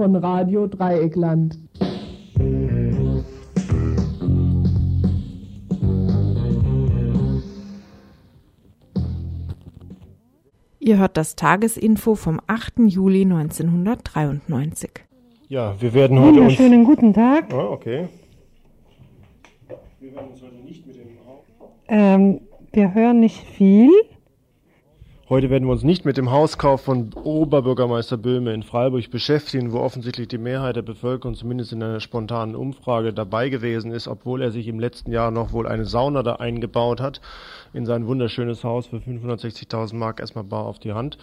Von Radio Dreieckland. Ihr hört das Tagesinfo vom 8. Juli 1993. Ja, wir werden heute uns... Wunderschönen guten Tag. Ah, okay. Wir werden uns heute nicht mit dem... Ähm, wir hören nicht viel. Heute werden wir uns nicht mit dem Hauskauf von Oberbürgermeister Böhme in Freiburg beschäftigen, wo offensichtlich die Mehrheit der Bevölkerung zumindest in einer spontanen Umfrage dabei gewesen ist, obwohl er sich im letzten Jahr noch wohl eine Sauna da eingebaut hat. In sein wunderschönes Haus für 560.000 Mark erstmal bar auf die Hand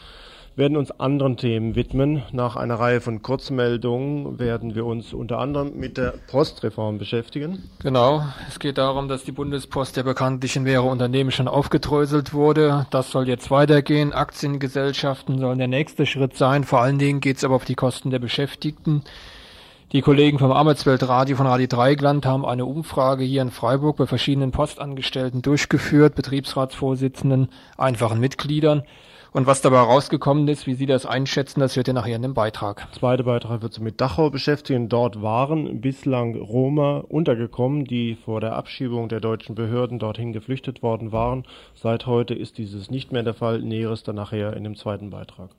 werden uns anderen Themen widmen. Nach einer Reihe von Kurzmeldungen werden wir uns unter anderem mit der Postreform beschäftigen. Genau, es geht darum, dass die Bundespost ja bekanntlich in mehrere Unternehmen schon aufgedröselt wurde. Das soll jetzt weitergehen. Aktiengesellschaften sollen der nächste Schritt sein. Vor allen Dingen geht es aber auf die Kosten der Beschäftigten. Die Kollegen vom Arbeitsweltradio von Radio Dreigland haben eine Umfrage hier in Freiburg bei verschiedenen Postangestellten durchgeführt, Betriebsratsvorsitzenden, einfachen Mitgliedern. Und was dabei rausgekommen ist, wie Sie das einschätzen, das hört ihr nachher in dem Beitrag. Der zweite Beitrag wird sich mit Dachau beschäftigen. Dort waren bislang Roma untergekommen, die vor der Abschiebung der deutschen Behörden dorthin geflüchtet worden waren. Seit heute ist dieses nicht mehr der Fall. Näheres dann nachher in dem zweiten Beitrag.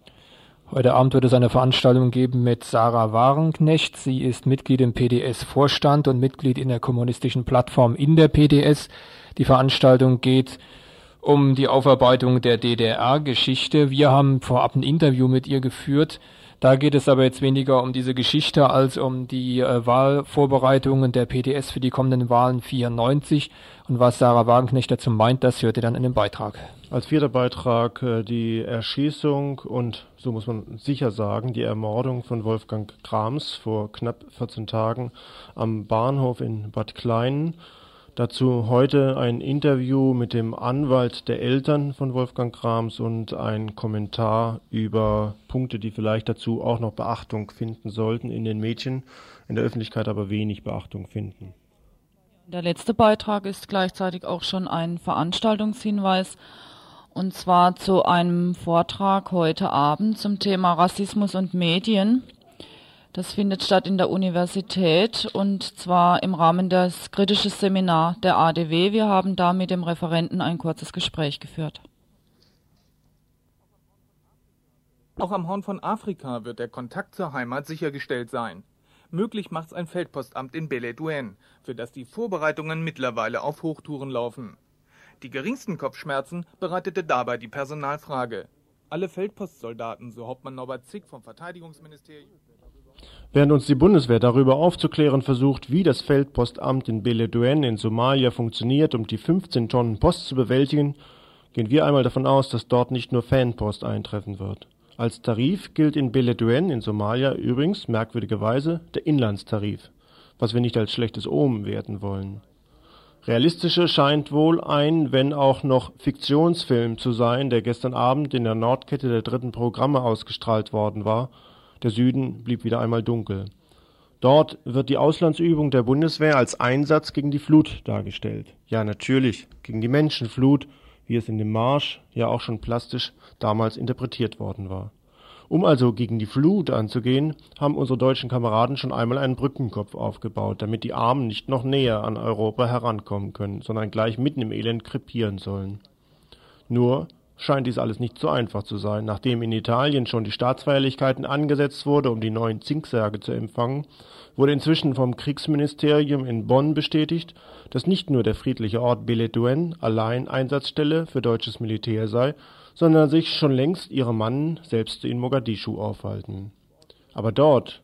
Heute Abend wird es eine Veranstaltung geben mit Sarah Warenknecht. Sie ist Mitglied im PDS-Vorstand und Mitglied in der kommunistischen Plattform in der PDS. Die Veranstaltung geht um die Aufarbeitung der DDR-Geschichte. Wir haben vorab ein Interview mit ihr geführt. Da geht es aber jetzt weniger um diese Geschichte als um die äh, Wahlvorbereitungen der PDS für die kommenden Wahlen 94. Und was Sarah Wagenknecht dazu meint, das hört ihr dann in dem Beitrag. Als vierter Beitrag äh, die Erschießung und, so muss man sicher sagen, die Ermordung von Wolfgang Krams vor knapp 14 Tagen am Bahnhof in Bad Kleinen. Dazu heute ein Interview mit dem Anwalt der Eltern von Wolfgang Krams und ein Kommentar über Punkte, die vielleicht dazu auch noch Beachtung finden sollten in den Medien, in der Öffentlichkeit aber wenig Beachtung finden. Der letzte Beitrag ist gleichzeitig auch schon ein Veranstaltungshinweis und zwar zu einem Vortrag heute Abend zum Thema Rassismus und Medien. Das findet statt in der Universität und zwar im Rahmen des kritischen Seminar der ADW. Wir haben da mit dem Referenten ein kurzes Gespräch geführt. Auch am Horn von Afrika wird der Kontakt zur Heimat sichergestellt sein. Möglich macht's ein Feldpostamt in Beledouin, für das die Vorbereitungen mittlerweile auf Hochtouren laufen. Die geringsten Kopfschmerzen bereitete dabei die Personalfrage. Alle Feldpostsoldaten, so Hauptmann Norbert Zick vom Verteidigungsministerium Während uns die Bundeswehr darüber aufzuklären versucht, wie das Feldpostamt in Beledouin in Somalia funktioniert, um die 15 Tonnen Post zu bewältigen, gehen wir einmal davon aus, dass dort nicht nur Fanpost eintreffen wird. Als Tarif gilt in Beledouin in Somalia übrigens merkwürdigerweise der Inlandstarif, was wir nicht als schlechtes Omen werten wollen. Realistischer scheint wohl ein, wenn auch noch Fiktionsfilm zu sein, der gestern Abend in der Nordkette der dritten Programme ausgestrahlt worden war der Süden blieb wieder einmal dunkel. Dort wird die Auslandsübung der Bundeswehr als Einsatz gegen die Flut dargestellt. Ja, natürlich, gegen die Menschenflut, wie es in dem Marsch ja auch schon plastisch damals interpretiert worden war. Um also gegen die Flut anzugehen, haben unsere deutschen Kameraden schon einmal einen Brückenkopf aufgebaut, damit die Armen nicht noch näher an Europa herankommen können, sondern gleich mitten im Elend krepieren sollen. Nur scheint dies alles nicht so einfach zu sein. Nachdem in Italien schon die Staatsfeierlichkeiten angesetzt wurde, um die neuen Zinksärge zu empfangen, wurde inzwischen vom Kriegsministerium in Bonn bestätigt, dass nicht nur der friedliche Ort Beledouin allein Einsatzstelle für deutsches Militär sei, sondern sich schon längst ihre Mannen selbst in Mogadischu aufhalten. Aber dort,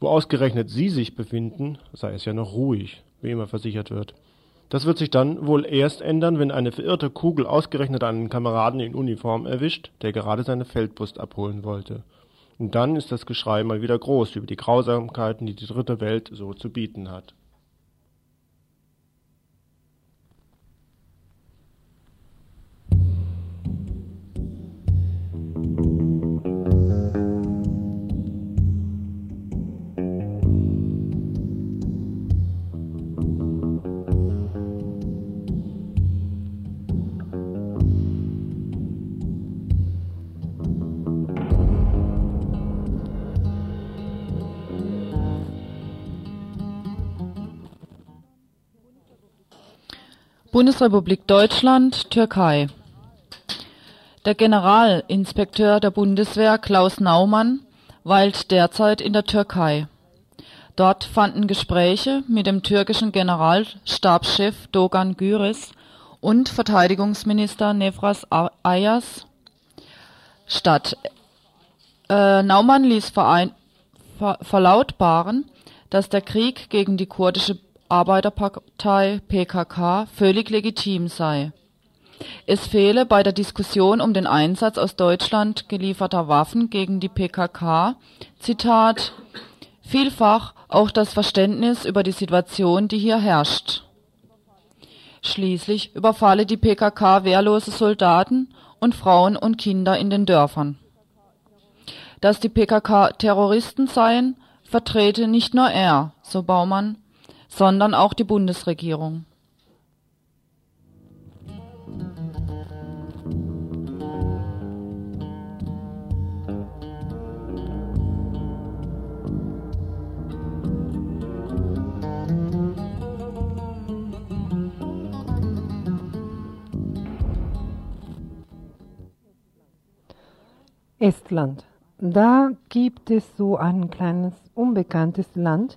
wo ausgerechnet sie sich befinden, sei es ja noch ruhig, wie immer versichert wird. Das wird sich dann wohl erst ändern, wenn eine verirrte Kugel ausgerechnet einen Kameraden in Uniform erwischt, der gerade seine Feldpost abholen wollte. Und dann ist das Geschrei mal wieder groß über die Grausamkeiten, die die dritte Welt so zu bieten hat. Bundesrepublik Deutschland, Türkei. Der Generalinspekteur der Bundeswehr Klaus Naumann weilt derzeit in der Türkei. Dort fanden Gespräche mit dem türkischen Generalstabschef Dogan Güris und Verteidigungsminister Nefras Ayas statt. Äh, Naumann ließ verein, ver, verlautbaren, dass der Krieg gegen die kurdische Arbeiterpartei PKK völlig legitim sei. Es fehle bei der Diskussion um den Einsatz aus Deutschland gelieferter Waffen gegen die PKK, Zitat, vielfach auch das Verständnis über die Situation, die hier herrscht. Schließlich überfalle die PKK wehrlose Soldaten und Frauen und Kinder in den Dörfern. Dass die PKK Terroristen seien, vertrete nicht nur er, so Baumann, sondern auch die Bundesregierung. Estland. Da gibt es so ein kleines unbekanntes Land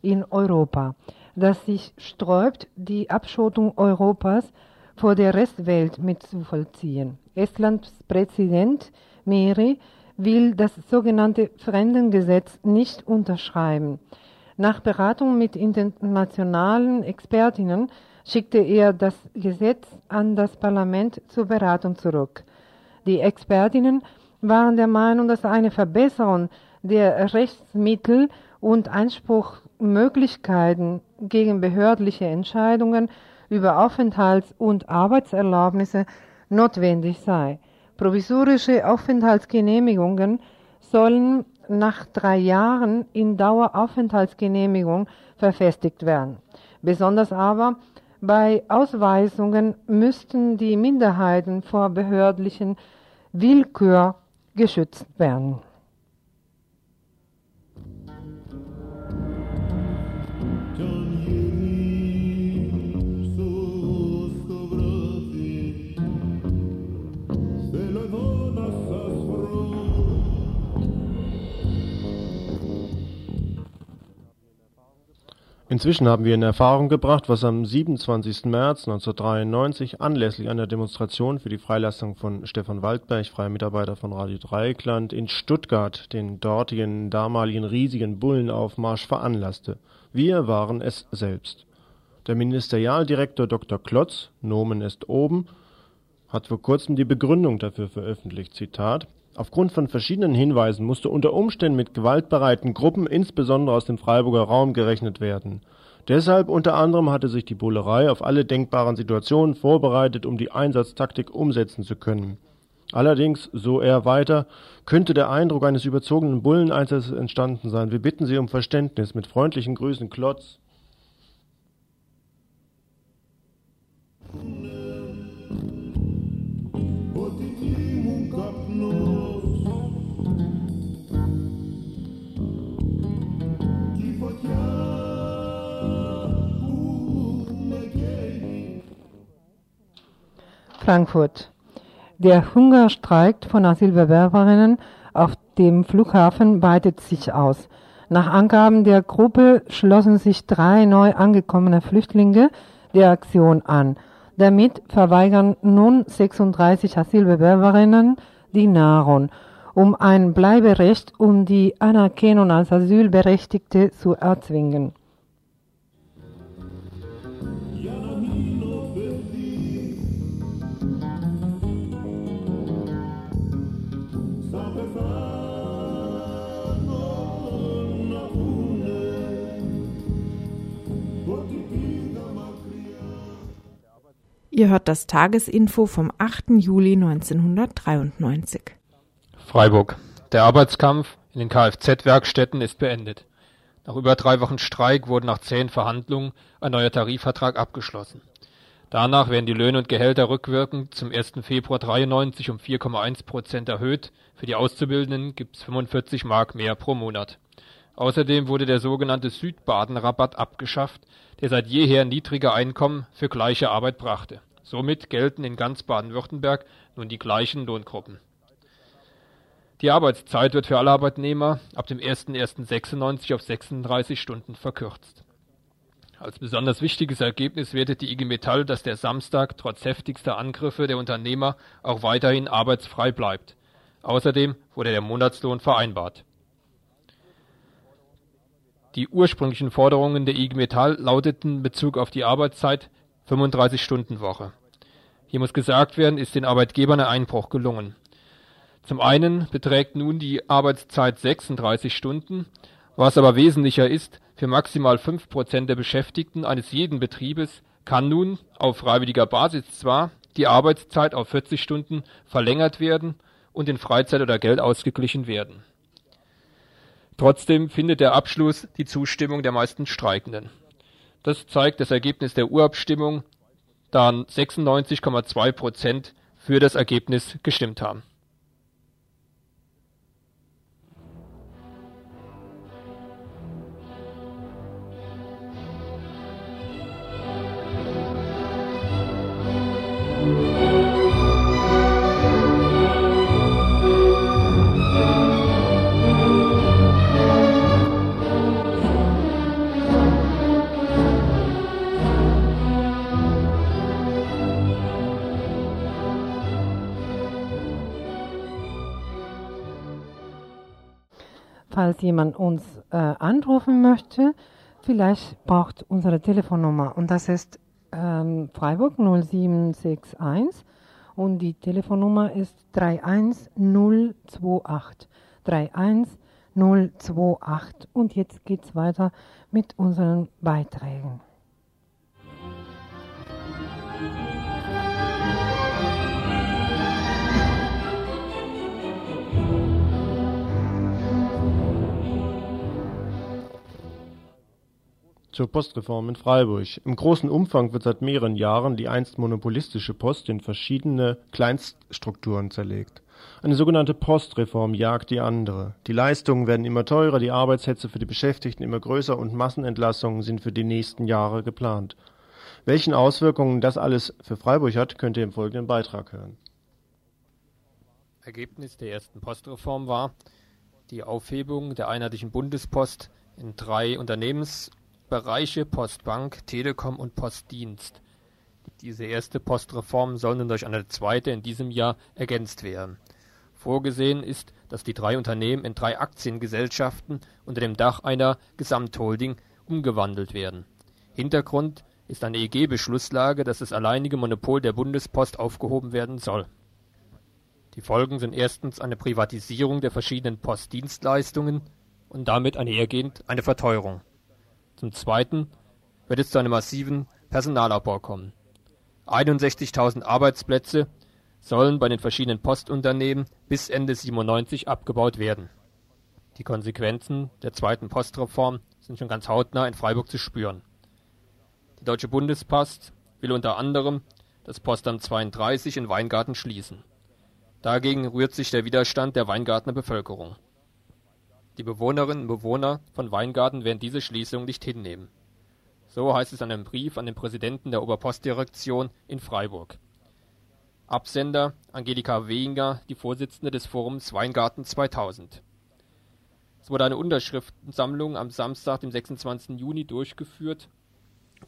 in Europa das sich sträubt, die Abschottung Europas vor der Restwelt mitzuvollziehen. Estlands Präsident Meri will das sogenannte Fremdengesetz nicht unterschreiben. Nach Beratung mit internationalen Expertinnen schickte er das Gesetz an das Parlament zur Beratung zurück. Die Expertinnen waren der Meinung, dass eine Verbesserung der Rechtsmittel und Einspruchmöglichkeiten gegen behördliche Entscheidungen über Aufenthalts- und Arbeitserlaubnisse notwendig sei. Provisorische Aufenthaltsgenehmigungen sollen nach drei Jahren in Daueraufenthaltsgenehmigung verfestigt werden. Besonders aber bei Ausweisungen müssten die Minderheiten vor behördlichen Willkür geschützt werden. Inzwischen haben wir in Erfahrung gebracht, was am 27. März 1993 anlässlich einer Demonstration für die Freilassung von Stefan Waldberg, freier Mitarbeiter von Radio Dreieckland, in Stuttgart den dortigen damaligen riesigen Bullenaufmarsch veranlasste. Wir waren es selbst. Der Ministerialdirektor Dr. Klotz, Nomen ist oben, hat vor kurzem die Begründung dafür veröffentlicht. Zitat Aufgrund von verschiedenen Hinweisen musste unter Umständen mit gewaltbereiten Gruppen, insbesondere aus dem Freiburger Raum, gerechnet werden. Deshalb unter anderem hatte sich die Bullerei auf alle denkbaren Situationen vorbereitet, um die Einsatztaktik umsetzen zu können. Allerdings, so er weiter, könnte der Eindruck eines überzogenen Bulleneinsatzes entstanden sein. Wir bitten Sie um Verständnis. Mit freundlichen Grüßen, Klotz. Frankfurt. Der Hungerstreik von Asylbewerberinnen auf dem Flughafen weitet sich aus. Nach Angaben der Gruppe schlossen sich drei neu angekommene Flüchtlinge der Aktion an. Damit verweigern nun 36 Asylbewerberinnen die Nahrung, um ein Bleiberecht um die Anerkennung als Asylberechtigte zu erzwingen. Ihr hört das Tagesinfo vom 8. Juli 1993. Freiburg. Der Arbeitskampf in den Kfz-Werkstätten ist beendet. Nach über drei Wochen Streik wurde nach zehn Verhandlungen ein neuer Tarifvertrag abgeschlossen. Danach werden die Löhne und Gehälter rückwirkend zum 1. Februar 93 um 4,1 Prozent erhöht. Für die Auszubildenden gibt es 45 Mark mehr pro Monat. Außerdem wurde der sogenannte Südbaden-Rabatt abgeschafft, der seit jeher niedrige Einkommen für gleiche Arbeit brachte. Somit gelten in ganz Baden-Württemberg nun die gleichen Lohngruppen. Die Arbeitszeit wird für alle Arbeitnehmer ab dem 01.01.96 auf 36 Stunden verkürzt. Als besonders wichtiges Ergebnis wertet die IG Metall, dass der Samstag trotz heftigster Angriffe der Unternehmer auch weiterhin arbeitsfrei bleibt. Außerdem wurde der Monatslohn vereinbart. Die ursprünglichen Forderungen der IG Metall lauteten in Bezug auf die Arbeitszeit 35-Stunden-Woche. Hier muss gesagt werden, ist den Arbeitgebern ein Einbruch gelungen. Zum einen beträgt nun die Arbeitszeit 36 Stunden, was aber wesentlicher ist, für maximal 5 Prozent der Beschäftigten eines jeden Betriebes kann nun auf freiwilliger Basis zwar die Arbeitszeit auf 40 Stunden verlängert werden und in Freizeit oder Geld ausgeglichen werden. Trotzdem findet der Abschluss die Zustimmung der meisten Streikenden. Das zeigt das Ergebnis der Urabstimmung, da 96,2 Prozent für das Ergebnis gestimmt haben. Falls jemand uns äh, anrufen möchte, vielleicht braucht unsere Telefonnummer und das ist ähm, Freiburg 0761 und die Telefonnummer ist 31028. 31028 und jetzt geht es weiter mit unseren Beiträgen. Zur Postreform in Freiburg. Im großen Umfang wird seit mehreren Jahren die einst monopolistische Post in verschiedene Kleinststrukturen zerlegt. Eine sogenannte Postreform jagt die andere. Die Leistungen werden immer teurer, die Arbeitshetze für die Beschäftigten immer größer und Massenentlassungen sind für die nächsten Jahre geplant. Welchen Auswirkungen das alles für Freiburg hat, könnt ihr im folgenden Beitrag hören. Ergebnis der ersten Postreform war die Aufhebung der einheitlichen Bundespost in drei Unternehmens Bereiche Postbank, Telekom und Postdienst. Diese erste Postreform soll nun durch eine zweite in diesem Jahr ergänzt werden. Vorgesehen ist, dass die drei Unternehmen in drei Aktiengesellschaften unter dem Dach einer Gesamtholding umgewandelt werden. Hintergrund ist eine EG-Beschlusslage, dass das alleinige Monopol der Bundespost aufgehoben werden soll. Die Folgen sind erstens eine Privatisierung der verschiedenen Postdienstleistungen und damit einhergehend eine Verteuerung. Zum Zweiten wird es zu einem massiven Personalabbau kommen. 61.000 Arbeitsplätze sollen bei den verschiedenen Postunternehmen bis Ende 97 abgebaut werden. Die Konsequenzen der zweiten Postreform sind schon ganz hautnah in Freiburg zu spüren. Die Deutsche Bundespost will unter anderem das Postamt 32 in Weingarten schließen. Dagegen rührt sich der Widerstand der Weingartner Bevölkerung. Die Bewohnerinnen und Bewohner von Weingarten werden diese Schließung nicht hinnehmen. So heißt es in einem Brief an den Präsidenten der Oberpostdirektion in Freiburg. Absender Angelika Wehinger, die Vorsitzende des Forums Weingarten 2000. Es wurde eine Unterschriftensammlung am Samstag, dem 26. Juni durchgeführt,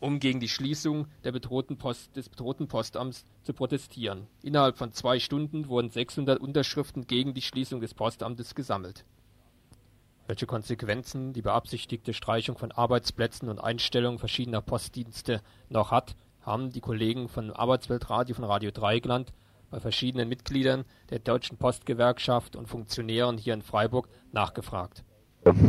um gegen die Schließung bedrohten Post, des bedrohten Postamts zu protestieren. Innerhalb von zwei Stunden wurden 600 Unterschriften gegen die Schließung des Postamtes gesammelt welche Konsequenzen die beabsichtigte Streichung von Arbeitsplätzen und Einstellung verschiedener Postdienste noch hat, haben die Kollegen von Arbeitsweltradio von Radio Dreigland bei verschiedenen Mitgliedern der Deutschen Postgewerkschaft und Funktionären hier in Freiburg nachgefragt.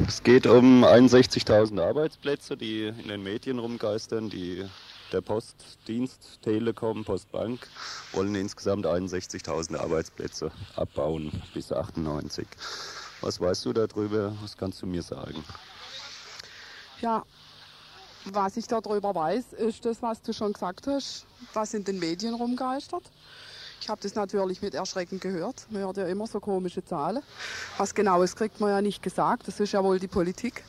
Es geht um 61.000 Arbeitsplätze, die in den Medien rumgeistern. Die, der Postdienst, Telekom, Postbank wollen insgesamt 61.000 Arbeitsplätze abbauen bis 98. Was weißt du darüber? Was kannst du mir sagen? Ja, was ich darüber weiß, ist das, was du schon gesagt hast, was in den Medien rumgeistert. Ich habe das natürlich mit Erschrecken gehört. Man hört ja immer so komische Zahlen. Was genaues kriegt man ja nicht gesagt. Das ist ja wohl die Politik.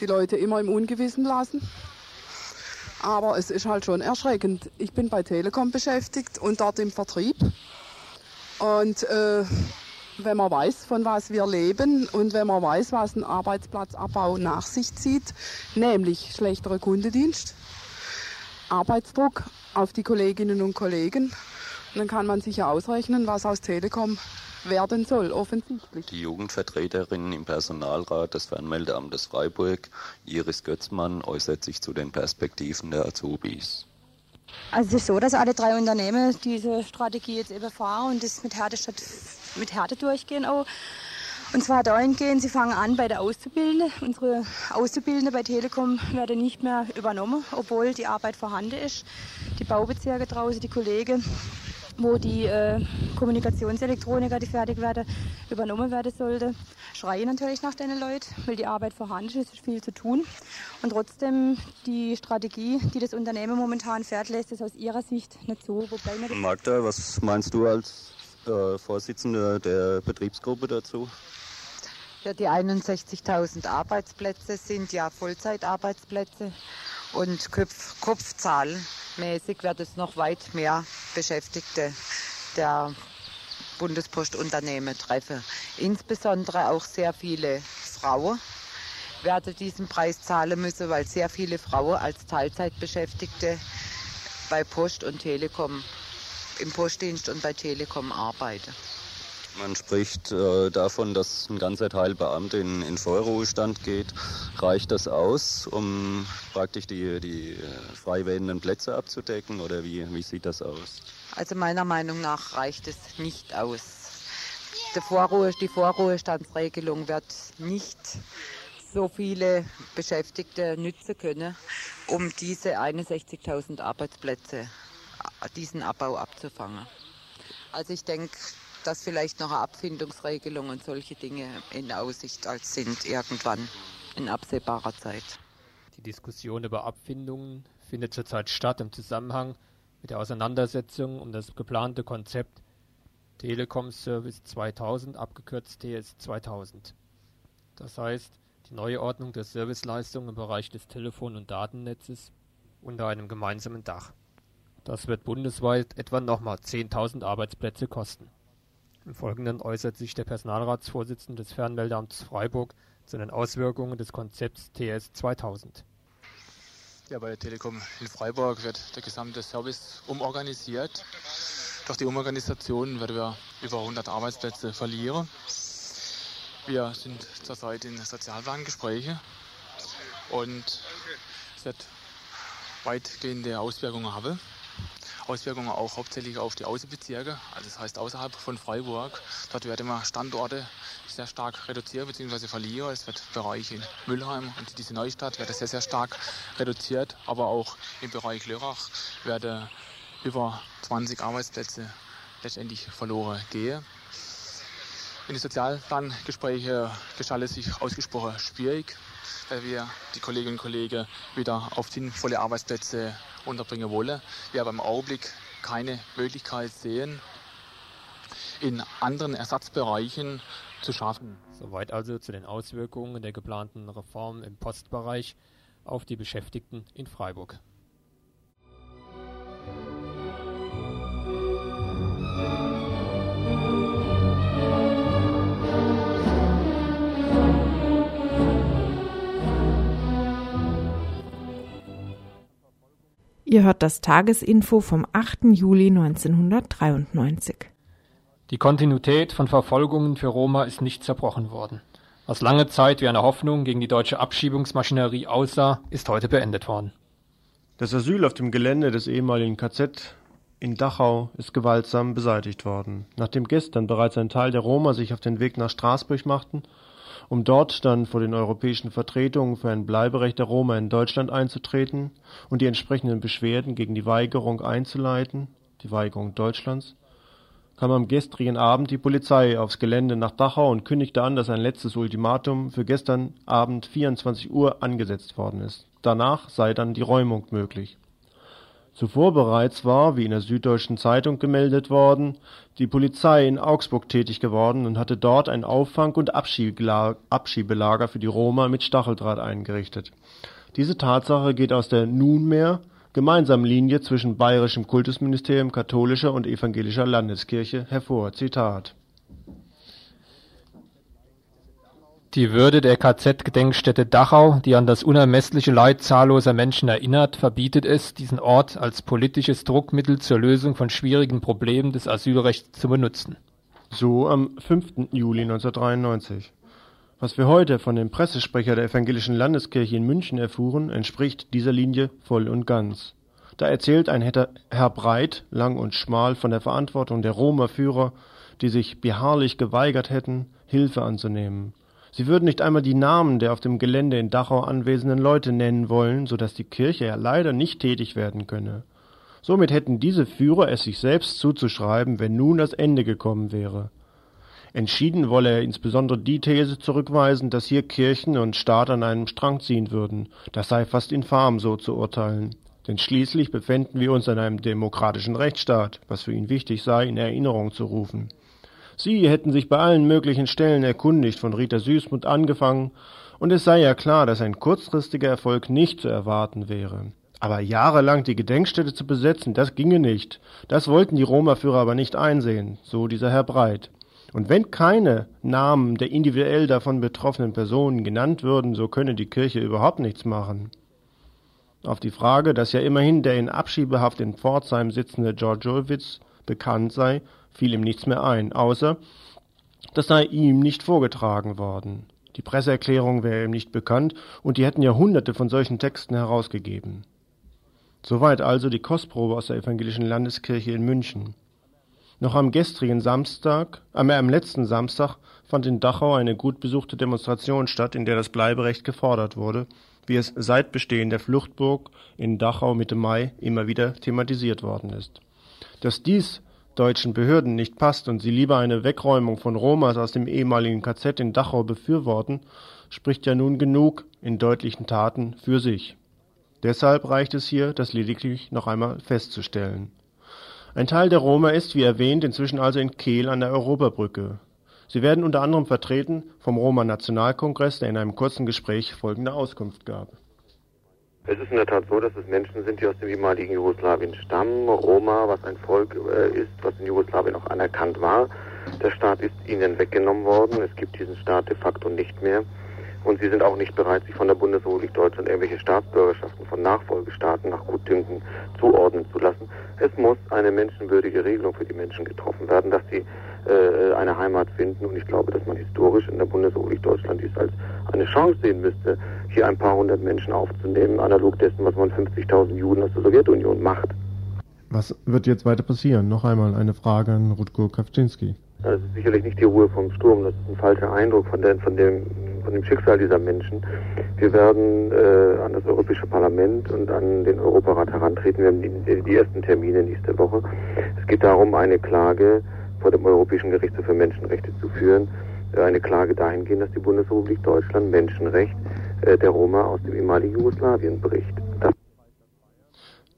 Die Leute immer im Ungewissen lassen. Aber es ist halt schon erschreckend. Ich bin bei Telekom beschäftigt und dort im Vertrieb. Und äh, wenn man weiß, von was wir leben und wenn man weiß, was ein Arbeitsplatzabbau nach sich zieht, nämlich schlechterer Kundendienst, Arbeitsdruck auf die Kolleginnen und Kollegen, dann kann man sich ja ausrechnen, was aus Telekom werden soll, offensichtlich. Die Jugendvertreterin im Personalrat des Fernmeldeamtes Freiburg, Iris Götzmann, äußert sich zu den Perspektiven der Azubis. Also es ist so, dass alle drei Unternehmen diese Strategie jetzt eben fahren und das mit Härte, mit Härte durchgehen auch. Und zwar dahingehend, sie fangen an bei der Auszubildenden. Unsere Auszubildenden bei Telekom werden nicht mehr übernommen, obwohl die Arbeit vorhanden ist. Die Baubezirke draußen, die Kollegen wo die äh, Kommunikationselektroniker, die fertig werden, übernommen werden sollte, schreien natürlich nach den Leuten, weil die Arbeit vorhanden ist, ist viel zu tun. Und trotzdem die Strategie, die das Unternehmen momentan fährt, lässt es aus ihrer Sicht nicht so. Wobei Magda, was meinst du als äh, Vorsitzende der Betriebsgruppe dazu? Ja, die 61.000 Arbeitsplätze sind ja Vollzeitarbeitsplätze und Kopf, Kopfzahlmäßig wird es noch weit mehr Beschäftigte der Bundespostunternehmen treffen. Insbesondere auch sehr viele Frauen werden diesen Preis zahlen müssen, weil sehr viele Frauen als Teilzeitbeschäftigte bei Post und Telekom, im Postdienst und bei Telekom arbeiten. Man spricht äh, davon, dass ein ganzer Teil Beamte in, in Vorruhestand geht. Reicht das aus, um praktisch die, die äh, frei werdenden Plätze abzudecken oder wie, wie sieht das aus? Also meiner Meinung nach reicht es nicht aus. Die, Vorruhe, die Vorruhestandsregelung wird nicht so viele Beschäftigte nützen können, um diese 61.000 Arbeitsplätze, diesen Abbau abzufangen. Also ich denke, dass vielleicht noch eine Abfindungsregelung und solche Dinge in Aussicht als sind irgendwann in absehbarer Zeit. Die Diskussion über Abfindungen findet zurzeit statt im Zusammenhang mit der Auseinandersetzung um das geplante Konzept Telekom Service 2000, abgekürzt TS 2000. Das heißt, die neue Ordnung der Serviceleistungen im Bereich des Telefon- und Datennetzes unter einem gemeinsamen Dach. Das wird bundesweit etwa nochmal 10.000 Arbeitsplätze kosten. Im Folgenden äußert sich der Personalratsvorsitzende des Fernmeldeamts Freiburg zu den Auswirkungen des Konzepts TS 2000. Ja, bei der Telekom in Freiburg wird der gesamte Service umorganisiert. Durch die Umorganisation werden wir über 100 Arbeitsplätze verlieren. Wir sind zurzeit in Sozialplan-Gesprächen und es wird weitgehende Auswirkungen haben. Auswirkungen auch hauptsächlich auf die Außenbezirke, also das heißt außerhalb von Freiburg. Dort werden immer Standorte sehr stark reduziert bzw. verlieren. Es wird Bereiche in Müllheim und diese Neustadt werden sehr, sehr stark reduziert, aber auch im Bereich Lörrach werden über 20 Arbeitsplätze letztendlich verloren gehen. In den Sozialplangesprächen gestaltet sich ausgesprochen schwierig, weil wir die Kolleginnen und Kollegen wieder auf sinnvolle Arbeitsplätze unterbringen wollen. Wir aber im Augenblick keine Möglichkeit sehen, in anderen Ersatzbereichen zu schaffen. Soweit also zu den Auswirkungen der geplanten Reform im Postbereich auf die Beschäftigten in Freiburg. Ihr hört das Tagesinfo vom 8. Juli 1993. Die Kontinuität von Verfolgungen für Roma ist nicht zerbrochen worden. Was lange Zeit wie eine Hoffnung gegen die deutsche Abschiebungsmaschinerie aussah, ist heute beendet worden. Das Asyl auf dem Gelände des ehemaligen KZ in Dachau ist gewaltsam beseitigt worden. Nachdem gestern bereits ein Teil der Roma sich auf den Weg nach Straßburg machten, um dort dann vor den europäischen Vertretungen für ein Bleiberecht der Roma in Deutschland einzutreten und die entsprechenden Beschwerden gegen die Weigerung einzuleiten die Weigerung Deutschlands, kam am gestrigen Abend die Polizei aufs Gelände nach Dachau und kündigte an, dass ein letztes Ultimatum für gestern Abend 24 Uhr angesetzt worden ist. Danach sei dann die Räumung möglich. Zuvor bereits war, wie in der Süddeutschen Zeitung gemeldet worden, die Polizei in Augsburg tätig geworden und hatte dort ein Auffang und Abschiebelager für die Roma mit Stacheldraht eingerichtet. Diese Tatsache geht aus der nunmehr gemeinsamen Linie zwischen Bayerischem Kultusministerium katholischer und evangelischer Landeskirche hervor. Zitat Die Würde der KZ-Gedenkstätte Dachau, die an das unermessliche Leid zahlloser Menschen erinnert, verbietet es, diesen Ort als politisches Druckmittel zur Lösung von schwierigen Problemen des Asylrechts zu benutzen. So am 5. Juli 1993. Was wir heute von dem Pressesprecher der Evangelischen Landeskirche in München erfuhren, entspricht dieser Linie voll und ganz. Da erzählt ein Herr Breit lang und schmal von der Verantwortung der Roma-Führer, die sich beharrlich geweigert hätten, Hilfe anzunehmen. Sie würden nicht einmal die Namen der auf dem Gelände in Dachau anwesenden Leute nennen wollen, so dass die Kirche ja leider nicht tätig werden könne. Somit hätten diese Führer es sich selbst zuzuschreiben, wenn nun das Ende gekommen wäre. Entschieden wolle er insbesondere die These zurückweisen, dass hier Kirchen und Staat an einem Strang ziehen würden. Das sei fast infam, so zu urteilen. Denn schließlich befänden wir uns in einem demokratischen Rechtsstaat, was für ihn wichtig sei, in Erinnerung zu rufen. Sie hätten sich bei allen möglichen Stellen erkundigt, von Rita Süßmuth angefangen, und es sei ja klar, dass ein kurzfristiger Erfolg nicht zu erwarten wäre. Aber jahrelang die Gedenkstätte zu besetzen, das ginge nicht. Das wollten die Roma-Führer aber nicht einsehen, so dieser Herr Breit. Und wenn keine Namen der individuell davon betroffenen Personen genannt würden, so könne die Kirche überhaupt nichts machen. Auf die Frage, dass ja immerhin der in Abschiebehaft in Pforzheim sitzende George Olwitz bekannt sei, fiel ihm nichts mehr ein, außer das sei ihm nicht vorgetragen worden. Die Presseerklärung wäre ihm nicht bekannt, und die hätten Jahrhunderte von solchen Texten herausgegeben. Soweit also die Kostprobe aus der evangelischen Landeskirche in München. Noch am gestrigen Samstag, äh, am letzten Samstag fand in Dachau eine gut besuchte Demonstration statt, in der das Bleiberecht gefordert wurde, wie es seit Bestehen der Fluchtburg in Dachau Mitte Mai immer wieder thematisiert worden ist. Dass dies deutschen Behörden nicht passt und sie lieber eine Wegräumung von Romas aus dem ehemaligen KZ in Dachau befürworten, spricht ja nun genug in deutlichen Taten für sich. Deshalb reicht es hier, das lediglich noch einmal festzustellen. Ein Teil der Roma ist, wie erwähnt, inzwischen also in Kehl an der Europabrücke. Sie werden unter anderem vertreten vom Roma-Nationalkongress, der in einem kurzen Gespräch folgende Auskunft gab. Es ist in der Tat so, dass es Menschen sind, die aus dem ehemaligen Jugoslawien stammen. Roma, was ein Volk äh, ist, was in Jugoslawien auch anerkannt war. Der Staat ist ihnen weggenommen worden. Es gibt diesen Staat de facto nicht mehr. Und sie sind auch nicht bereit, sich von der Bundesrepublik Deutschland irgendwelche Staatsbürgerschaften von Nachfolgestaaten nach Gutdünken zuordnen zu lassen. Es muss eine menschenwürdige Regelung für die Menschen getroffen werden, dass sie äh, eine Heimat finden. Und ich glaube, dass man historisch in der Bundesrepublik Deutschland dies als eine Chance sehen müsste, hier ein paar hundert Menschen aufzunehmen, analog dessen, was man 50.000 Juden aus der Sowjetunion macht. Was wird jetzt weiter passieren? Noch einmal eine Frage an Rutko Kawczynski. Das ist sicherlich nicht die Ruhe vom Sturm, das ist ein falscher Eindruck von, der, von, dem, von dem Schicksal dieser Menschen. Wir werden äh, an das Europäische Parlament und an den Europarat herantreten. Wir haben die, die ersten Termine nächste Woche. Es geht darum, eine Klage vor dem Europäischen Gerichtshof für Menschenrechte zu führen. Eine Klage dahingehend, dass die Bundesrepublik Deutschland Menschenrecht der Roma aus dem ehemaligen Jugoslawien bricht. Das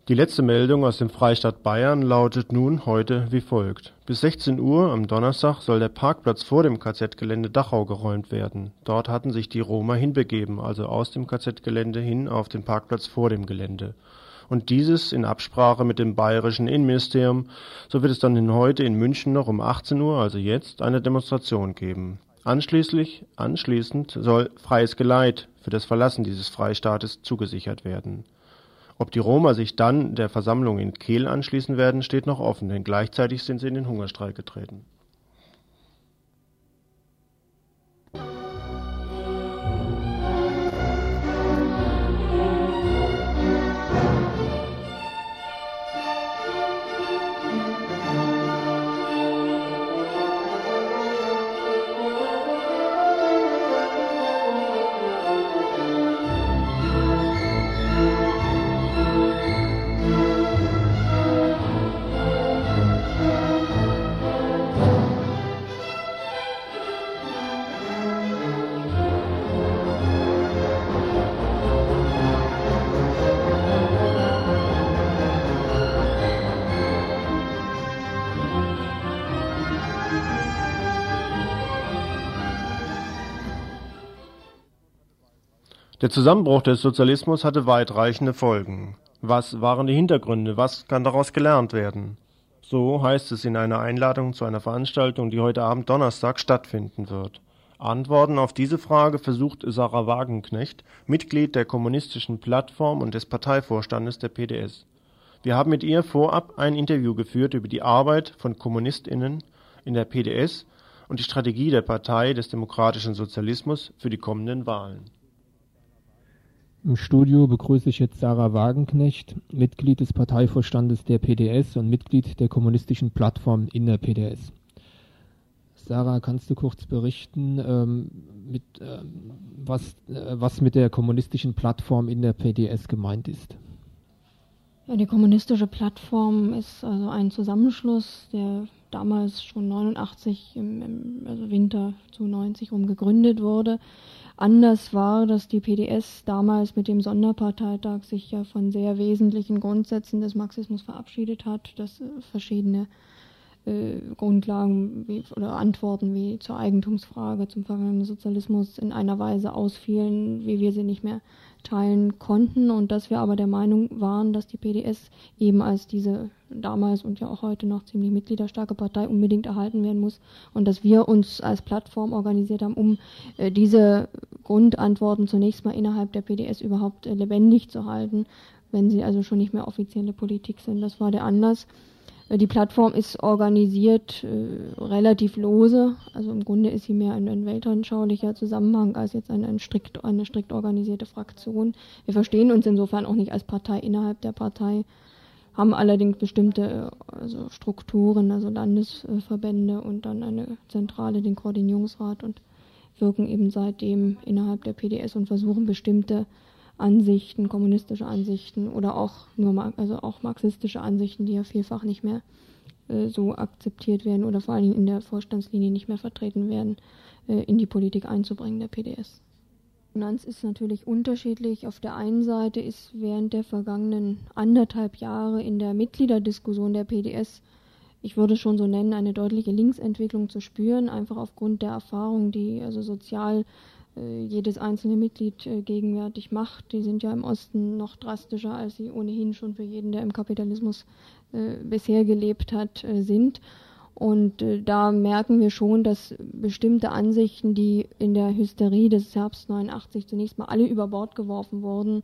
die letzte Meldung aus dem Freistaat Bayern lautet nun heute wie folgt. Bis 16 Uhr am Donnerstag soll der Parkplatz vor dem KZ-Gelände Dachau geräumt werden. Dort hatten sich die Roma hinbegeben, also aus dem KZ-Gelände hin auf den Parkplatz vor dem Gelände und dieses in Absprache mit dem bayerischen Innenministerium, so wird es dann heute in München noch um 18 Uhr, also jetzt, eine Demonstration geben. Anschließend soll freies Geleit für das Verlassen dieses Freistaates zugesichert werden. Ob die Roma sich dann der Versammlung in Kehl anschließen werden, steht noch offen, denn gleichzeitig sind sie in den Hungerstreik getreten. Der Zusammenbruch des Sozialismus hatte weitreichende Folgen. Was waren die Hintergründe? Was kann daraus gelernt werden? So heißt es in einer Einladung zu einer Veranstaltung, die heute Abend Donnerstag stattfinden wird. Antworten auf diese Frage versucht Sarah Wagenknecht, Mitglied der Kommunistischen Plattform und des Parteivorstandes der PDS. Wir haben mit ihr vorab ein Interview geführt über die Arbeit von KommunistInnen in der PDS und die Strategie der Partei des demokratischen Sozialismus für die kommenden Wahlen. Im Studio begrüße ich jetzt Sarah Wagenknecht, Mitglied des Parteivorstandes der PDS und Mitglied der kommunistischen Plattform in der PDS. Sarah, kannst du kurz berichten, ähm, mit, ähm, was, äh, was mit der kommunistischen Plattform in der PDS gemeint ist? Ja, die kommunistische Plattform ist also ein Zusammenschluss, der damals schon 89 im, im also Winter zu 90 rum gegründet wurde. Anders war, dass die PDS damals mit dem Sonderparteitag sich ja von sehr wesentlichen Grundsätzen des Marxismus verabschiedet hat, dass äh, verschiedene äh, Grundlagen wie, oder Antworten wie zur Eigentumsfrage, zum vergangenen Sozialismus in einer Weise ausfielen, wie wir sie nicht mehr teilen konnten. Und dass wir aber der Meinung waren, dass die PDS eben als diese damals und ja auch heute noch ziemlich mitgliederstarke Partei unbedingt erhalten werden muss und dass wir uns als Plattform organisiert haben, um äh, diese Grundantworten zunächst mal innerhalb der PDS überhaupt äh, lebendig zu halten, wenn sie also schon nicht mehr offizielle Politik sind. Das war der Anlass. Äh, die Plattform ist organisiert äh, relativ lose, also im Grunde ist sie mehr ein, ein weltanschaulicher Zusammenhang als jetzt eine, ein strikt, eine strikt organisierte Fraktion. Wir verstehen uns insofern auch nicht als Partei innerhalb der Partei, haben allerdings bestimmte äh, also Strukturen, also Landesverbände und dann eine Zentrale, den Koordinierungsrat und wirken eben seitdem innerhalb der PDS und versuchen bestimmte Ansichten, kommunistische Ansichten oder auch nur also auch marxistische Ansichten, die ja vielfach nicht mehr äh, so akzeptiert werden oder vor allen Dingen in der Vorstandslinie nicht mehr vertreten werden, äh, in die Politik einzubringen der PDS. Finanz ist natürlich unterschiedlich. Auf der einen Seite ist während der vergangenen anderthalb Jahre in der Mitgliederdiskussion der PDS, ich würde schon so nennen, eine deutliche Linksentwicklung zu spüren, einfach aufgrund der Erfahrung, die also sozial äh, jedes einzelne Mitglied äh, gegenwärtig macht. Die sind ja im Osten noch drastischer, als sie ohnehin schon für jeden, der im Kapitalismus äh, bisher gelebt hat, sind. Und da merken wir schon, dass bestimmte Ansichten, die in der Hysterie des Herbst 89 zunächst mal alle über Bord geworfen wurden,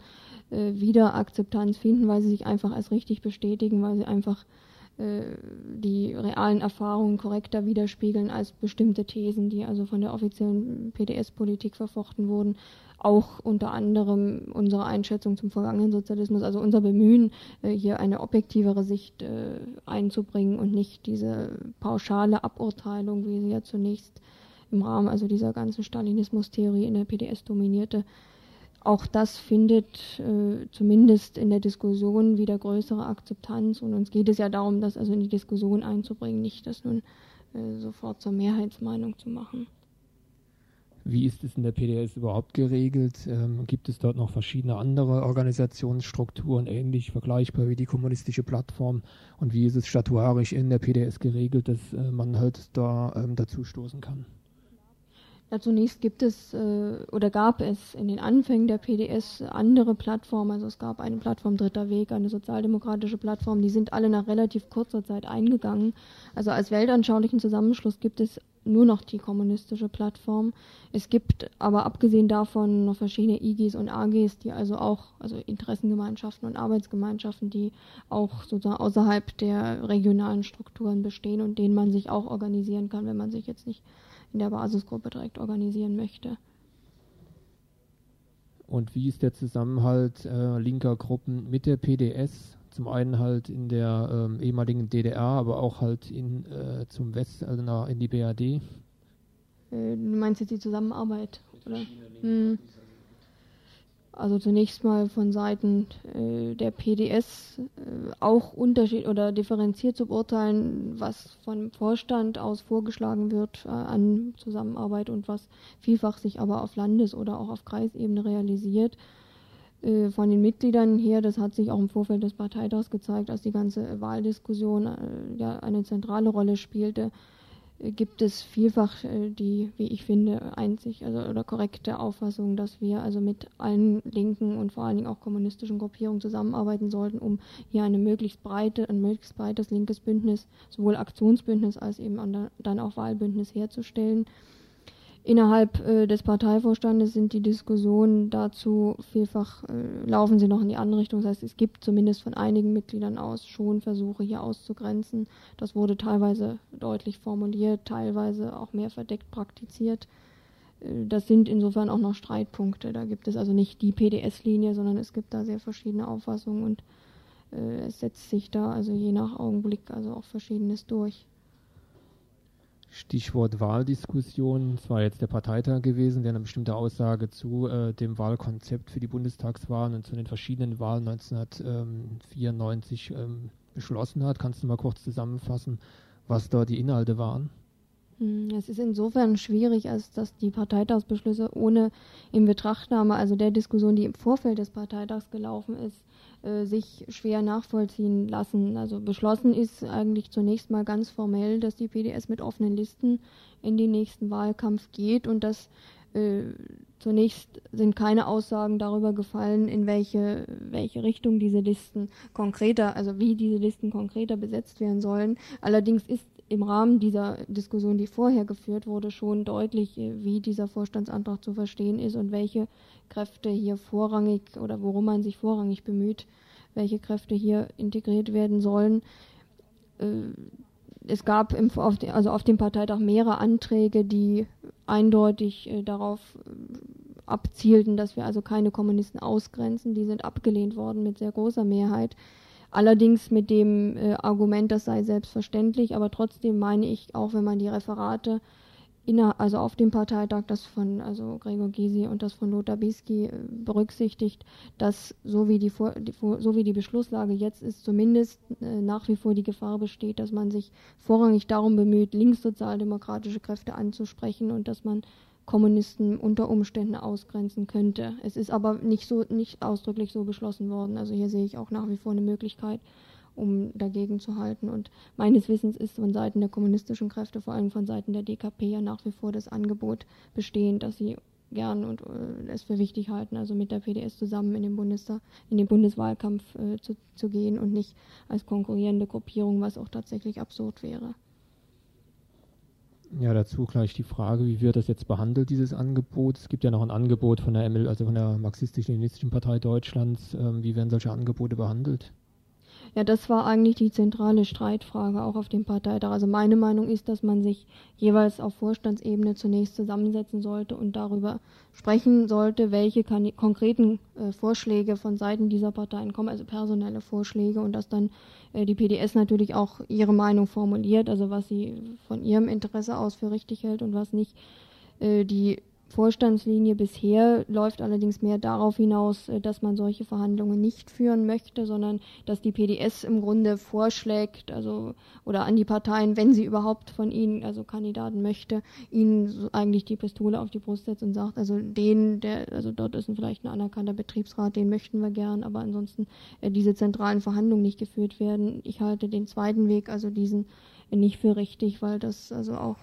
wieder Akzeptanz finden, weil sie sich einfach als richtig bestätigen, weil sie einfach äh, die realen Erfahrungen korrekter widerspiegeln als bestimmte Thesen, die also von der offiziellen PDS-Politik verfochten wurden. Auch unter anderem unsere Einschätzung zum vergangenen Sozialismus, also unser Bemühen, äh, hier eine objektivere Sicht äh, einzubringen und nicht diese pauschale Aburteilung, wie sie ja zunächst im Rahmen also dieser ganzen Stalinismus-Theorie in der PDS dominierte, auch das findet äh, zumindest in der Diskussion wieder größere Akzeptanz. Und uns geht es ja darum, das also in die Diskussion einzubringen, nicht das nun äh, sofort zur Mehrheitsmeinung zu machen. Wie ist es in der PDS überhaupt geregelt? Ähm, gibt es dort noch verschiedene andere Organisationsstrukturen, ähnlich vergleichbar wie die kommunistische Plattform? Und wie ist es statuarisch in der PDS geregelt, dass äh, man halt da ähm, dazu stoßen kann? Ja, zunächst gibt es äh, oder gab es in den Anfängen der PDS andere Plattformen. Also es gab eine Plattform Dritter Weg, eine sozialdemokratische Plattform. Die sind alle nach relativ kurzer Zeit eingegangen. Also als weltanschaulichen Zusammenschluss gibt es nur noch die kommunistische Plattform. Es gibt aber abgesehen davon noch verschiedene IGs und AGs, die also auch, also Interessengemeinschaften und Arbeitsgemeinschaften, die auch sozusagen außerhalb der regionalen Strukturen bestehen und denen man sich auch organisieren kann, wenn man sich jetzt nicht in der Basisgruppe direkt organisieren möchte. Und wie ist der Zusammenhalt äh, linker Gruppen mit der PDS? Zum einen halt in der ähm, ehemaligen DDR, aber auch halt in, äh, zum West, also nach, in die BRD. Äh, du meinst jetzt die Zusammenarbeit, oder? Hm. Also zunächst mal von Seiten äh, der PDS äh, auch unterschied oder differenziert zu beurteilen, was vom Vorstand aus vorgeschlagen wird äh, an Zusammenarbeit und was vielfach sich aber auf Landes- oder auch auf Kreisebene realisiert. Äh, von den Mitgliedern her, das hat sich auch im Vorfeld des Parteitags gezeigt, als die ganze Wahldiskussion äh, ja eine zentrale Rolle spielte gibt es vielfach äh, die, wie ich finde, einzig also oder korrekte Auffassung, dass wir also mit allen linken und vor allen Dingen auch kommunistischen Gruppierungen zusammenarbeiten sollten, um hier eine möglichst breite, ein möglichst breites linkes Bündnis, sowohl Aktionsbündnis als eben dann auch Wahlbündnis herzustellen. Innerhalb äh, des Parteivorstandes sind die Diskussionen dazu vielfach, äh, laufen sie noch in die andere Richtung. Das heißt, es gibt zumindest von einigen Mitgliedern aus schon Versuche, hier auszugrenzen. Das wurde teilweise deutlich formuliert, teilweise auch mehr verdeckt praktiziert. Äh, das sind insofern auch noch Streitpunkte. Da gibt es also nicht die PDS-Linie, sondern es gibt da sehr verschiedene Auffassungen und äh, es setzt sich da also je nach Augenblick also auch Verschiedenes durch. Stichwort Wahldiskussion. Es war jetzt der Parteitag gewesen, der eine bestimmte Aussage zu äh, dem Wahlkonzept für die Bundestagswahlen und zu den verschiedenen Wahlen 1994 ähm, beschlossen hat. Kannst du mal kurz zusammenfassen, was da die Inhalte waren? Hm, es ist insofern schwierig, als dass die Parteitagsbeschlüsse ohne in Betrachtnahme, also der Diskussion, die im Vorfeld des Parteitags gelaufen ist, äh, sich schwer nachvollziehen lassen. Also beschlossen ist eigentlich zunächst mal ganz formell, dass die PDS mit offenen Listen in den nächsten Wahlkampf geht und dass äh, zunächst sind keine Aussagen darüber gefallen, in welche, welche Richtung diese Listen konkreter, also wie diese Listen konkreter besetzt werden sollen. Allerdings ist im Rahmen dieser Diskussion, die vorher geführt wurde, schon deutlich, äh, wie dieser Vorstandsantrag zu verstehen ist und welche Kräfte hier vorrangig oder worum man sich vorrangig bemüht, welche Kräfte hier integriert werden sollen. Äh, es gab im, auf also auf dem Parteitag mehrere Anträge, die eindeutig äh, darauf abzielten, dass wir also keine Kommunisten ausgrenzen. Die sind abgelehnt worden mit sehr großer Mehrheit. Allerdings mit dem äh, Argument, das sei selbstverständlich, aber trotzdem meine ich, auch wenn man die Referate inner, also auf dem Parteitag, das von also Gregor Gysi und das von Lothar Bisky äh, berücksichtigt, dass so wie die, Vor die, so wie die Beschlusslage jetzt ist, zumindest äh, nach wie vor die Gefahr besteht, dass man sich vorrangig darum bemüht, linkssozialdemokratische Kräfte anzusprechen und dass man Kommunisten unter Umständen ausgrenzen könnte. Es ist aber nicht so nicht ausdrücklich so beschlossen worden. Also hier sehe ich auch nach wie vor eine Möglichkeit, um dagegen zu halten. Und meines Wissens ist von Seiten der kommunistischen Kräfte, vor allem von Seiten der DKP, ja nach wie vor das Angebot bestehend, dass sie gern und äh, es für wichtig halten, also mit der PDS zusammen in den Bundestag, in den Bundeswahlkampf äh, zu, zu gehen und nicht als konkurrierende Gruppierung, was auch tatsächlich absurd wäre. Ja, dazu gleich die Frage, wie wird das jetzt behandelt, dieses Angebot? Es gibt ja noch ein Angebot von der ML, also von der Marxistisch-Leninistischen Partei Deutschlands. Ähm, wie werden solche Angebote behandelt? Ja, das war eigentlich die zentrale Streitfrage auch auf dem Parteitag. Also meine Meinung ist, dass man sich jeweils auf Vorstandsebene zunächst zusammensetzen sollte und darüber sprechen sollte, welche konkreten äh, Vorschläge von Seiten dieser Parteien kommen, also personelle Vorschläge und dass dann äh, die PDS natürlich auch ihre Meinung formuliert, also was sie von ihrem Interesse aus für richtig hält und was nicht. Äh, die Vorstandslinie bisher läuft allerdings mehr darauf hinaus, äh, dass man solche Verhandlungen nicht führen möchte, sondern dass die PDS im Grunde vorschlägt, also oder an die Parteien, wenn sie überhaupt von ihnen, also Kandidaten möchte, ihnen eigentlich die Pistole auf die Brust setzt und sagt, also den, der, also dort ist vielleicht ein anerkannter Betriebsrat, den möchten wir gern, aber ansonsten äh, diese zentralen Verhandlungen nicht geführt werden. Ich halte den zweiten Weg, also diesen, äh, nicht für richtig, weil das also auch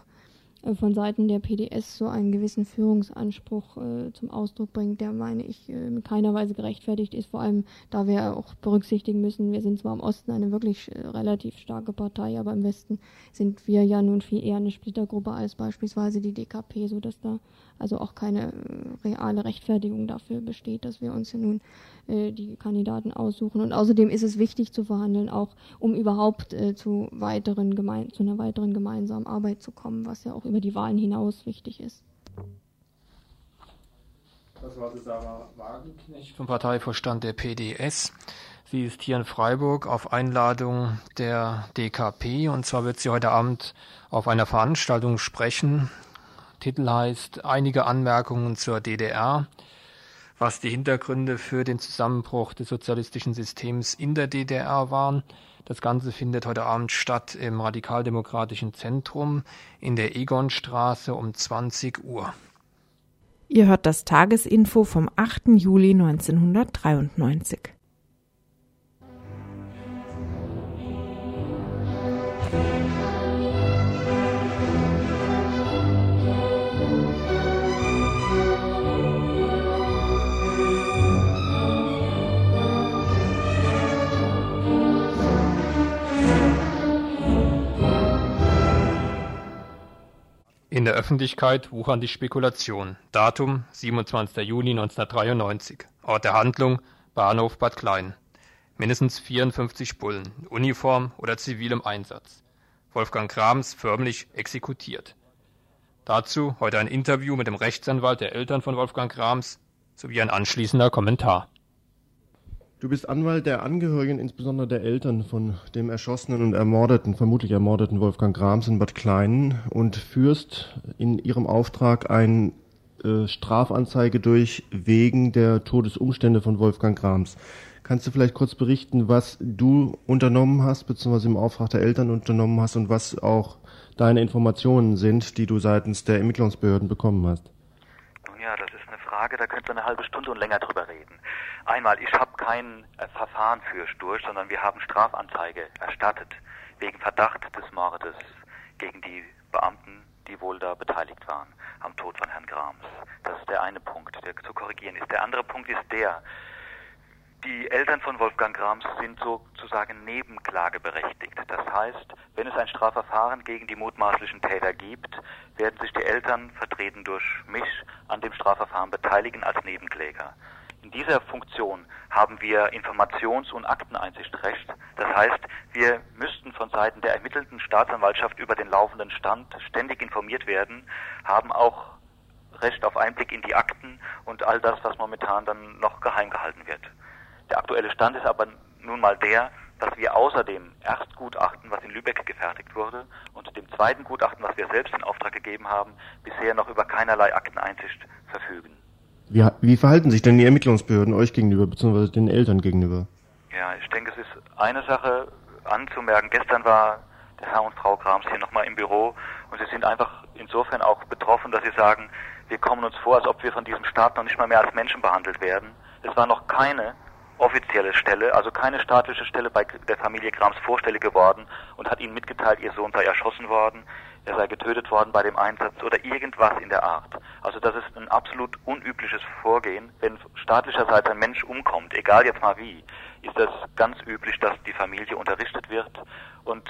von Seiten der PDS so einen gewissen Führungsanspruch äh, zum Ausdruck bringt, der, meine ich, äh, in keiner Weise gerechtfertigt ist. Vor allem, da wir auch berücksichtigen müssen, wir sind zwar im Osten eine wirklich äh, relativ starke Partei, aber im Westen sind wir ja nun viel eher eine Splittergruppe als beispielsweise die DKP, sodass da also auch keine äh, reale Rechtfertigung dafür besteht, dass wir uns ja nun äh, die Kandidaten aussuchen. Und außerdem ist es wichtig zu verhandeln, auch um überhaupt äh, zu weiteren gemein zu einer weiteren gemeinsamen Arbeit zu kommen, was ja auch über die Wahlen hinaus wichtig ist. Das war Sarah Wagenknecht vom Parteivorstand der PDS. Sie ist hier in Freiburg auf Einladung der DKP und zwar wird sie heute Abend auf einer Veranstaltung sprechen, Titel heißt Einige Anmerkungen zur DDR, was die Hintergründe für den Zusammenbruch des sozialistischen Systems in der DDR waren. Das Ganze findet heute Abend statt im Radikaldemokratischen Zentrum in der Egonstraße um 20 Uhr. Ihr hört das Tagesinfo vom 8. Juli 1993. In der Öffentlichkeit wuchern die Spekulationen. Datum 27. Juni 1993. Ort der Handlung Bahnhof Bad Klein. Mindestens 54 Bullen, Uniform oder zivilem Einsatz. Wolfgang Krams förmlich exekutiert. Dazu heute ein Interview mit dem Rechtsanwalt der Eltern von Wolfgang Krams sowie ein anschließender Kommentar. Du bist Anwalt der Angehörigen, insbesondere der Eltern von dem erschossenen und ermordeten, vermutlich ermordeten Wolfgang Grams in Bad Kleinen und führst in ihrem Auftrag eine äh, Strafanzeige durch wegen der Todesumstände von Wolfgang Grams. Kannst du vielleicht kurz berichten, was du unternommen hast, beziehungsweise im Auftrag der Eltern unternommen hast und was auch deine Informationen sind, die du seitens der Ermittlungsbehörden bekommen hast? Nun ja, das ist eine Frage, da könnt ihr eine halbe Stunde und länger drüber reden. Einmal, ich habe kein äh, Verfahren für Sturch, sondern wir haben Strafanzeige erstattet wegen Verdacht des Mordes gegen die Beamten, die wohl da beteiligt waren am Tod von Herrn Grams. Das ist der eine Punkt, der zu korrigieren ist. Der andere Punkt ist der, die Eltern von Wolfgang Grams sind sozusagen nebenklageberechtigt. Das heißt, wenn es ein Strafverfahren gegen die mutmaßlichen Täter gibt, werden sich die Eltern, vertreten durch mich, an dem Strafverfahren beteiligen als Nebenkläger. In dieser Funktion haben wir Informations- und Akteneinsichtrecht. Das heißt, wir müssten von Seiten der ermittelten Staatsanwaltschaft über den laufenden Stand ständig informiert werden, haben auch Recht auf Einblick in die Akten und all das, was momentan dann noch geheim gehalten wird. Der aktuelle Stand ist aber nun mal der, dass wir außer dem Erstgutachten, was in Lübeck gefertigt wurde, und dem zweiten Gutachten, was wir selbst in Auftrag gegeben haben, bisher noch über keinerlei Akteneinsicht verfügen. Wie, wie verhalten sich denn die Ermittlungsbehörden euch gegenüber, beziehungsweise den Eltern gegenüber? Ja, ich denke, es ist eine Sache anzumerken. Gestern war der Herr und Frau Grams hier nochmal im Büro und sie sind einfach insofern auch betroffen, dass sie sagen, wir kommen uns vor, als ob wir von diesem Staat noch nicht mal mehr als Menschen behandelt werden. Es war noch keine offizielle Stelle, also keine staatliche Stelle bei der Familie Grams vorstellig geworden und hat ihnen mitgeteilt, ihr Sohn sei erschossen worden er sei getötet worden bei dem Einsatz oder irgendwas in der Art. Also das ist ein absolut unübliches Vorgehen. Wenn staatlicherseits ein Mensch umkommt, egal jetzt mal wie, ist das ganz üblich, dass die Familie unterrichtet wird und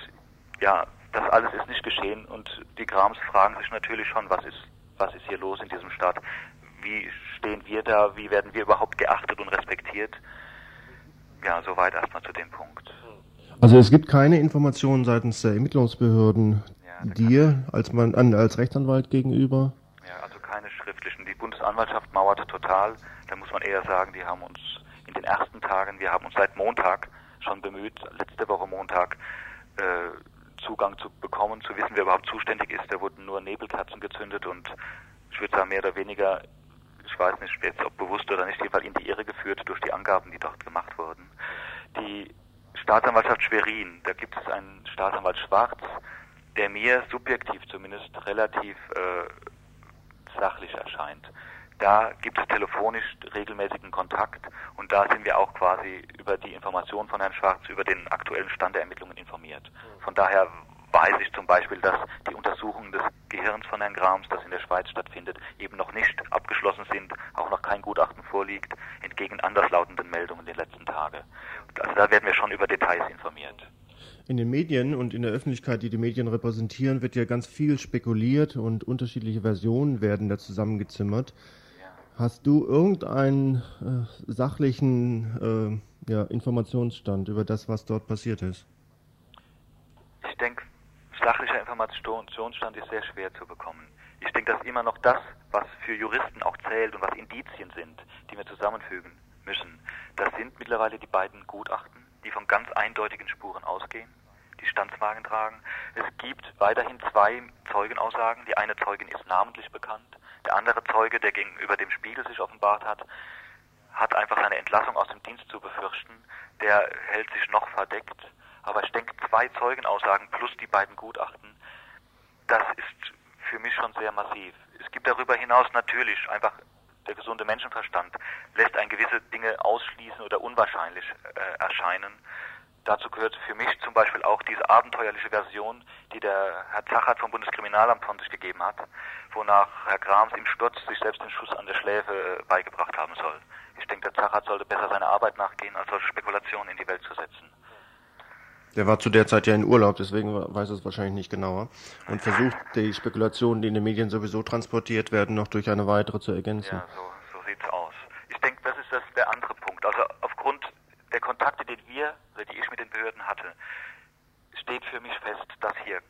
ja, das alles ist nicht geschehen und die Grams fragen sich natürlich schon, was ist, was ist hier los in diesem Staat? Wie stehen wir da? Wie werden wir überhaupt geachtet und respektiert? Ja, soweit erstmal zu dem Punkt. Also es gibt keine Informationen seitens der Ermittlungsbehörden, dir als, man, als Rechtsanwalt gegenüber? Ja, also keine schriftlichen. Die Bundesanwaltschaft mauert total. Da muss man eher sagen, die haben uns in den ersten Tagen, wir haben uns seit Montag schon bemüht, letzte Woche Montag, äh, Zugang zu bekommen, zu wissen, wer überhaupt zuständig ist. Da wurden nur Nebelkerzen gezündet und ich würde sagen, mehr oder weniger, ich weiß nicht jetzt, ob bewusst oder nicht, jedenfalls in die Irre geführt durch die Angaben, die dort gemacht wurden. Die Staatsanwaltschaft Schwerin, da gibt es einen Staatsanwalt Schwarz, der mir subjektiv zumindest relativ äh, sachlich erscheint. Da gibt es telefonisch regelmäßigen Kontakt und da sind wir auch quasi über die Information von Herrn Schwarz über den aktuellen Stand der Ermittlungen informiert. Von daher weiß ich zum Beispiel, dass die Untersuchungen des Gehirns von Herrn Grams, das in der Schweiz stattfindet, eben noch nicht abgeschlossen sind, auch noch kein Gutachten vorliegt, entgegen anderslautenden Meldungen der letzten Tage. Also da werden wir schon über Details informiert. In den Medien und in der Öffentlichkeit, die die Medien repräsentieren, wird ja ganz viel spekuliert und unterschiedliche Versionen werden da zusammengezimmert. Hast du irgendeinen äh, sachlichen äh, ja, Informationsstand über das, was dort passiert ist? Ich denke, sachlicher Informationsstand ist sehr schwer zu bekommen. Ich denke, dass immer noch das, was für Juristen auch zählt und was Indizien sind, die wir zusammenfügen müssen, das sind mittlerweile die beiden Gutachten die von ganz eindeutigen Spuren ausgehen, die Standswagen tragen. Es gibt weiterhin zwei Zeugenaussagen. Die eine Zeugin ist namentlich bekannt. Der andere Zeuge, der gegenüber dem Spiegel sich offenbart hat, hat einfach seine Entlassung aus dem Dienst zu befürchten. Der hält sich noch verdeckt. Aber ich denke, zwei Zeugenaussagen plus die beiden Gutachten, das ist für mich schon sehr massiv. Es gibt darüber hinaus natürlich einfach der gesunde Menschenverstand lässt ein gewisse Dinge ausschließen oder unwahrscheinlich äh, erscheinen. Dazu gehört für mich zum Beispiel auch diese abenteuerliche Version, die der Herr Zachat vom Bundeskriminalamt von sich gegeben hat, wonach Herr Grams im Sturz sich selbst den Schuss an der Schläfe äh, beigebracht haben soll. Ich denke, der Zachat sollte besser seiner Arbeit nachgehen, als solche Spekulationen in die Welt zu setzen. Der war zu der Zeit ja in Urlaub, deswegen weiß er es wahrscheinlich nicht genauer. Und versucht, die Spekulationen, die in den Medien sowieso transportiert werden, noch durch eine weitere zu ergänzen. Ja, so, so sieht's aus. Ich denke, das ist das der andere Punkt. Also aufgrund der Kontakte, die wir, die ich mit den Behörden hatte, steht für mich fest, dass hier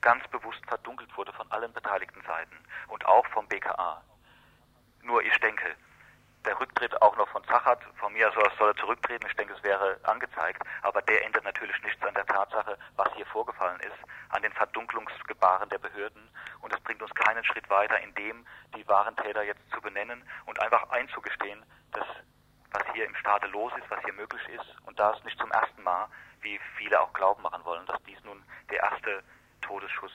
ganz bewusst verdunkelt wurde von allen beteiligten Seiten und auch vom BKA. Nur ich denke, der Rücktritt auch noch von Zachat, von mir aus soll er zurücktreten, ich denke, es wäre angezeigt, aber der ändert natürlich nichts an der Tatsache, was hier vorgefallen ist, an den Verdunklungsgebaren der Behörden. Und es bringt uns keinen Schritt weiter, in dem die wahren Täter jetzt zu benennen und einfach einzugestehen, dass was hier im Staate los ist, was hier möglich ist. Und da es nicht zum ersten Mal, wie viele auch glauben machen wollen, dass dies nun der erste Todesschuss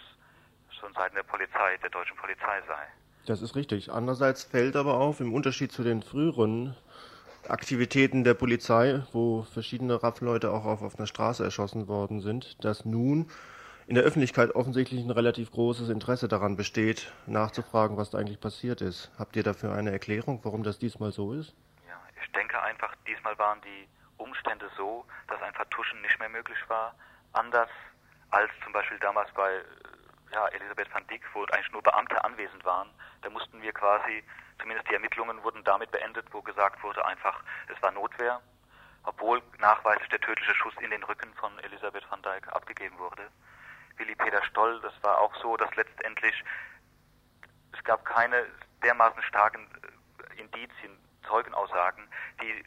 von Seiten der Polizei, der deutschen Polizei sei. Das ist richtig. Andererseits fällt aber auf, im Unterschied zu den früheren Aktivitäten der Polizei, wo verschiedene Raffleute auch auf offener Straße erschossen worden sind, dass nun in der Öffentlichkeit offensichtlich ein relativ großes Interesse daran besteht, nachzufragen, was da eigentlich passiert ist. Habt ihr dafür eine Erklärung, warum das diesmal so ist? Ja, ich denke einfach, diesmal waren die Umstände so, dass ein Vertuschen nicht mehr möglich war, anders als zum Beispiel damals bei ja, Elisabeth van Dijk, wo eigentlich nur Beamte anwesend waren, da mussten wir quasi, zumindest die Ermittlungen wurden damit beendet, wo gesagt wurde einfach, es war Notwehr, obwohl nachweislich der tödliche Schuss in den Rücken von Elisabeth van Dijk abgegeben wurde. Willi Peter Stoll, das war auch so, dass letztendlich es gab keine dermaßen starken äh, Indizien, Zeugenaussagen, die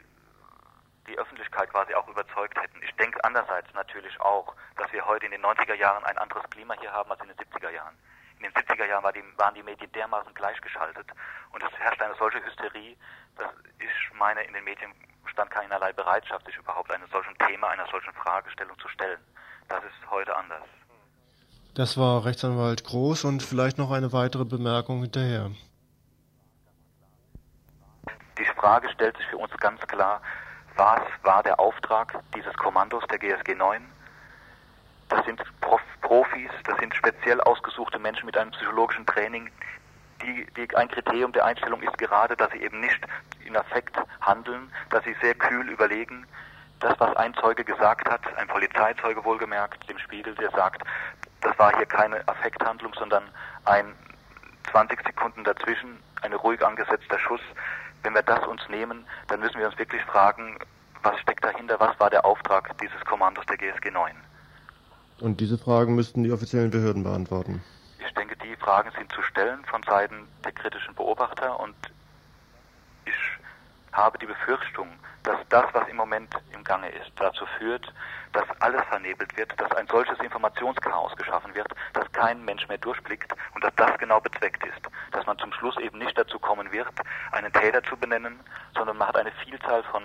die Öffentlichkeit quasi auch überzeugt hätten. Ich denke andererseits natürlich auch, dass wir heute in den 90er Jahren ein anderes Klima hier haben als in den 70er Jahren. In den 70er Jahren war die, waren die Medien dermaßen gleichgeschaltet und es herrscht eine solche Hysterie, dass ich meine, in den Medien stand keinerlei Bereitschaft, sich überhaupt einem solchen Thema, einer solchen Fragestellung zu stellen. Das ist heute anders. Das war Rechtsanwalt Groß und vielleicht noch eine weitere Bemerkung hinterher. Die Frage stellt sich für uns ganz klar, was war der Auftrag dieses Kommandos der GSG 9? Das sind Prof Profis, das sind speziell ausgesuchte Menschen mit einem psychologischen Training. Die, die, ein Kriterium der Einstellung ist gerade, dass sie eben nicht in Affekt handeln, dass sie sehr kühl überlegen. Das, was ein Zeuge gesagt hat, ein Polizeizeuge wohlgemerkt, dem Spiegel, der sagt, das war hier keine Affekthandlung, sondern ein 20 Sekunden dazwischen, ein ruhig angesetzter Schuss, wenn wir das uns nehmen, dann müssen wir uns wirklich fragen, was steckt dahinter, was war der Auftrag dieses Kommandos der GSG 9? Und diese Fragen müssten die offiziellen Behörden beantworten. Ich denke, die Fragen sind zu stellen von Seiten der kritischen Beobachter und ich habe die Befürchtung, dass das, was im Moment im Gange ist, dazu führt, dass alles vernebelt wird, dass ein solches Informationschaos geschaffen wird, dass kein Mensch mehr durchblickt und dass das genau bezweckt ist, dass man zum Schluss eben nicht dazu kommen wird, einen Täter zu benennen, sondern man hat eine Vielzahl von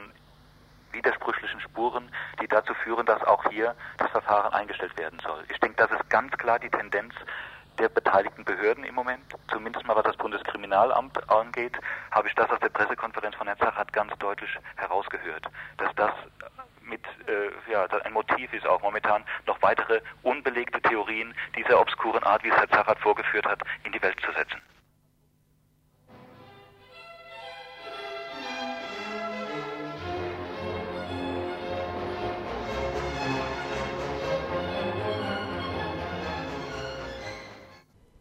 widersprüchlichen Spuren, die dazu führen, dass auch hier das Verfahren eingestellt werden soll. Ich denke, das ist ganz klar die Tendenz der beteiligten Behörden im Moment, zumindest mal was das Bundeskriminalamt angeht, habe ich das aus der Pressekonferenz von Herrn Zachat ganz deutlich herausgehört, dass das mit äh, ja, ein Motiv ist auch momentan noch weitere unbelegte Theorien dieser obskuren Art, wie es Herr Zachat vorgeführt hat, in die Welt zu setzen.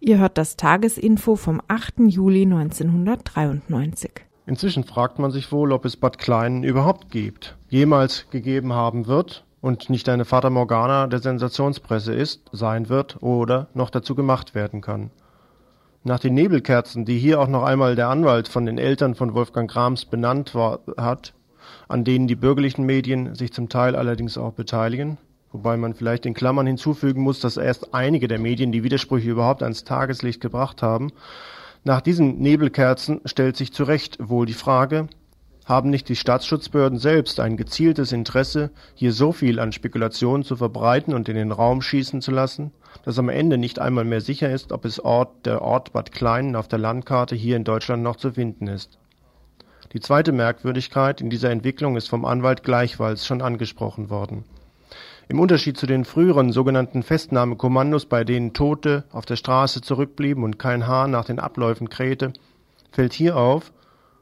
Ihr hört das Tagesinfo vom 8. Juli 1993. Inzwischen fragt man sich wohl, ob es Bad Kleinen überhaupt gibt, jemals gegeben haben wird und nicht eine Fata Morgana der Sensationspresse ist, sein wird oder noch dazu gemacht werden kann. Nach den Nebelkerzen, die hier auch noch einmal der Anwalt von den Eltern von Wolfgang Grams benannt war, hat, an denen die bürgerlichen Medien sich zum Teil allerdings auch beteiligen, wobei man vielleicht in Klammern hinzufügen muss, dass erst einige der Medien die Widersprüche überhaupt ans Tageslicht gebracht haben. Nach diesen Nebelkerzen stellt sich zu Recht wohl die Frage, haben nicht die Staatsschutzbehörden selbst ein gezieltes Interesse, hier so viel an Spekulationen zu verbreiten und in den Raum schießen zu lassen, dass am Ende nicht einmal mehr sicher ist, ob es Ort, der Ort Bad Kleinen auf der Landkarte hier in Deutschland noch zu finden ist. Die zweite Merkwürdigkeit in dieser Entwicklung ist vom Anwalt gleichfalls schon angesprochen worden. Im Unterschied zu den früheren sogenannten Festnahmekommandos, bei denen Tote auf der Straße zurückblieben und kein Haar nach den Abläufen krähte, fällt hier auf,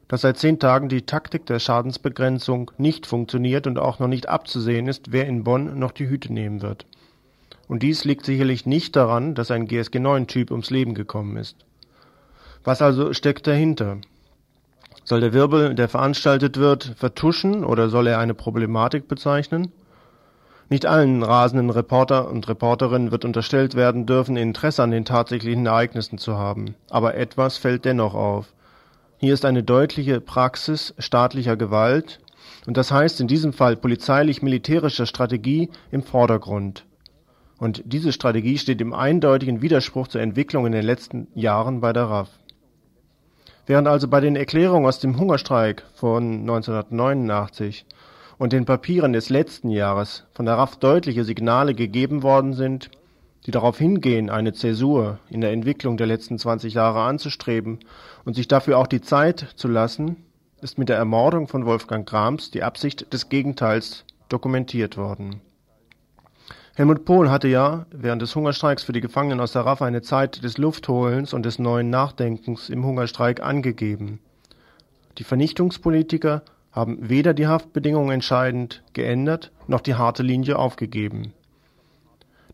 dass seit zehn Tagen die Taktik der Schadensbegrenzung nicht funktioniert und auch noch nicht abzusehen ist, wer in Bonn noch die Hüte nehmen wird. Und dies liegt sicherlich nicht daran, dass ein GSG-9-Typ ums Leben gekommen ist. Was also steckt dahinter? Soll der Wirbel, der veranstaltet wird, vertuschen oder soll er eine Problematik bezeichnen? Nicht allen rasenden Reporter und Reporterinnen wird unterstellt werden dürfen, Interesse an den tatsächlichen Ereignissen zu haben. Aber etwas fällt dennoch auf. Hier ist eine deutliche Praxis staatlicher Gewalt, und das heißt in diesem Fall polizeilich-militärischer Strategie im Vordergrund. Und diese Strategie steht im eindeutigen Widerspruch zur Entwicklung in den letzten Jahren bei der RAF. Während also bei den Erklärungen aus dem Hungerstreik von 1989 und den Papieren des letzten Jahres von der RAF deutliche Signale gegeben worden sind, die darauf hingehen, eine Zäsur in der Entwicklung der letzten 20 Jahre anzustreben und sich dafür auch die Zeit zu lassen, ist mit der Ermordung von Wolfgang Grams die Absicht des Gegenteils dokumentiert worden. Helmut Pohl hatte ja während des Hungerstreiks für die Gefangenen aus der RAF eine Zeit des Luftholens und des neuen Nachdenkens im Hungerstreik angegeben. Die Vernichtungspolitiker haben weder die Haftbedingungen entscheidend geändert noch die harte Linie aufgegeben.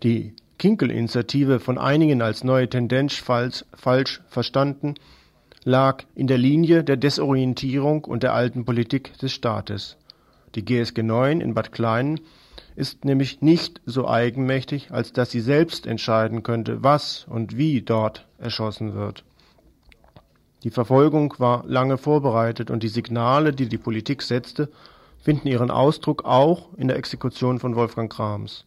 Die Kinkel-Initiative, von einigen als neue Tendenz falsch, verstanden, lag in der Linie der Desorientierung und der alten Politik des Staates. Die GSG 9 in Bad Kleinen ist nämlich nicht so eigenmächtig, als dass sie selbst entscheiden könnte, was und wie dort erschossen wird. Die Verfolgung war lange vorbereitet und die Signale, die die Politik setzte, finden ihren Ausdruck auch in der Exekution von Wolfgang Krams.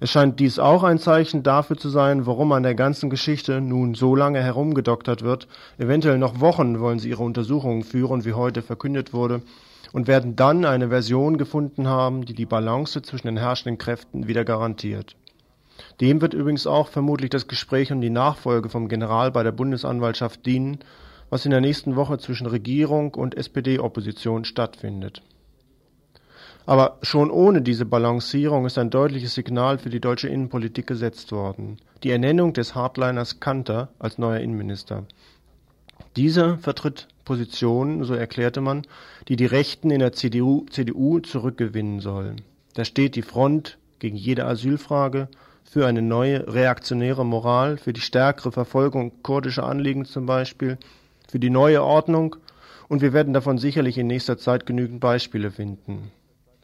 Es scheint dies auch ein Zeichen dafür zu sein, warum an der ganzen Geschichte nun so lange herumgedoktert wird. Eventuell noch Wochen wollen sie ihre Untersuchungen führen, wie heute verkündet wurde, und werden dann eine Version gefunden haben, die die Balance zwischen den herrschenden Kräften wieder garantiert. Dem wird übrigens auch vermutlich das Gespräch und die Nachfolge vom General bei der Bundesanwaltschaft dienen, was in der nächsten Woche zwischen Regierung und SPD-Opposition stattfindet. Aber schon ohne diese Balancierung ist ein deutliches Signal für die deutsche Innenpolitik gesetzt worden. Die Ernennung des Hardliners Kanter als neuer Innenminister. Dieser vertritt Positionen, so erklärte man, die die Rechten in der CDU, CDU zurückgewinnen sollen. Da steht die Front gegen jede Asylfrage, für eine neue reaktionäre Moral, für die stärkere Verfolgung kurdischer Anliegen zum Beispiel, für die neue Ordnung, und wir werden davon sicherlich in nächster Zeit genügend Beispiele finden.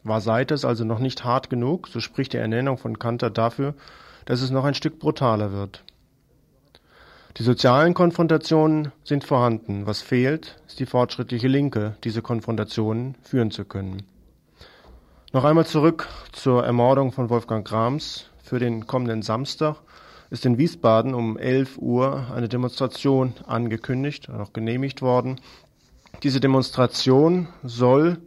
War Seites also noch nicht hart genug, so spricht die Ernennung von Kanter dafür, dass es noch ein Stück brutaler wird. Die sozialen Konfrontationen sind vorhanden. Was fehlt, ist die fortschrittliche Linke, diese Konfrontationen führen zu können. Noch einmal zurück zur Ermordung von Wolfgang Grams. Für den kommenden Samstag ist in Wiesbaden um 11 Uhr eine Demonstration angekündigt, auch genehmigt worden. Diese Demonstration soll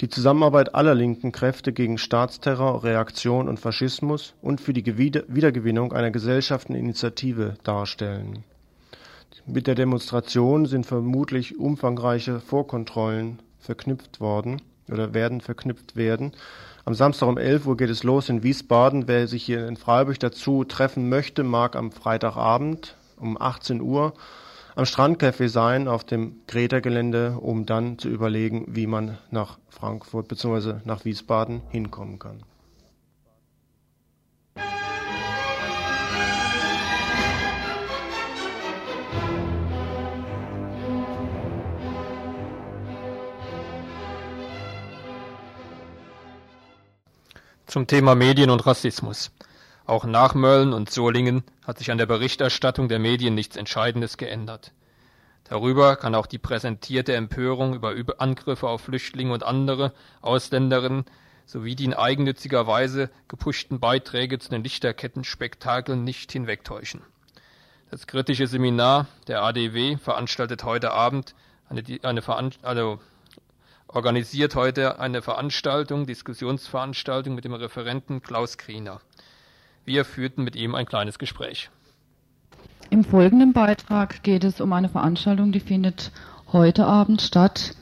die Zusammenarbeit aller linken Kräfte gegen Staatsterror, Reaktion und Faschismus und für die Wiedergewinnung einer Gesellschaftsinitiative darstellen. Mit der Demonstration sind vermutlich umfangreiche Vorkontrollen verknüpft worden oder werden verknüpft werden. Am Samstag um 11 Uhr geht es los in Wiesbaden. Wer sich hier in Freiburg dazu treffen möchte, mag am Freitagabend um 18 Uhr am Strandcafé sein auf dem Greta-Gelände, um dann zu überlegen, wie man nach Frankfurt bzw. nach Wiesbaden hinkommen kann. Zum Thema Medien und Rassismus. Auch nach Mölln und Solingen hat sich an der Berichterstattung der Medien nichts Entscheidendes geändert. Darüber kann auch die präsentierte Empörung über Angriffe auf Flüchtlinge und andere Ausländerinnen sowie die in eigennütziger Weise gepushten Beiträge zu den Lichterkettenspektakeln nicht hinwegtäuschen. Das kritische Seminar der ADW veranstaltet heute Abend eine, eine also organisiert heute eine Veranstaltung, Diskussionsveranstaltung mit dem Referenten Klaus Kriener. Wir führten mit ihm ein kleines Gespräch. Im folgenden Beitrag geht es um eine Veranstaltung, die findet heute Abend statt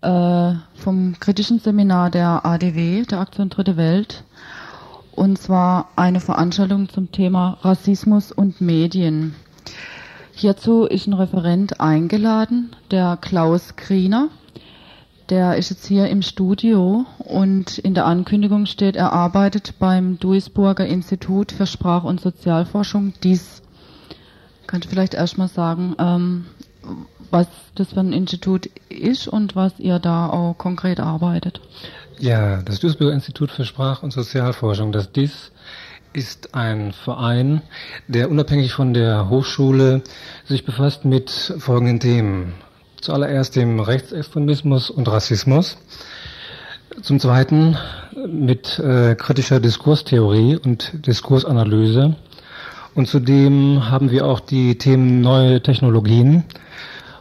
äh, vom kritischen Seminar der ADW, der Aktion Dritte Welt. Und zwar eine Veranstaltung zum Thema Rassismus und Medien. Hierzu ist ein Referent eingeladen, der Klaus Kriener. Der ist jetzt hier im Studio und in der Ankündigung steht, er arbeitet beim Duisburger Institut für Sprach- und Sozialforschung. Dies könnte vielleicht erstmal sagen, ähm, was das für ein Institut ist und was ihr da auch konkret arbeitet. Ja, das Duisburger Institut für Sprach- und Sozialforschung, das DIS, ist ein Verein, der unabhängig von der Hochschule sich befasst mit folgenden Themen. Zuallererst dem Rechtsextremismus und Rassismus. Zum Zweiten mit äh, kritischer Diskurstheorie und Diskursanalyse. Und zudem haben wir auch die Themen neue Technologien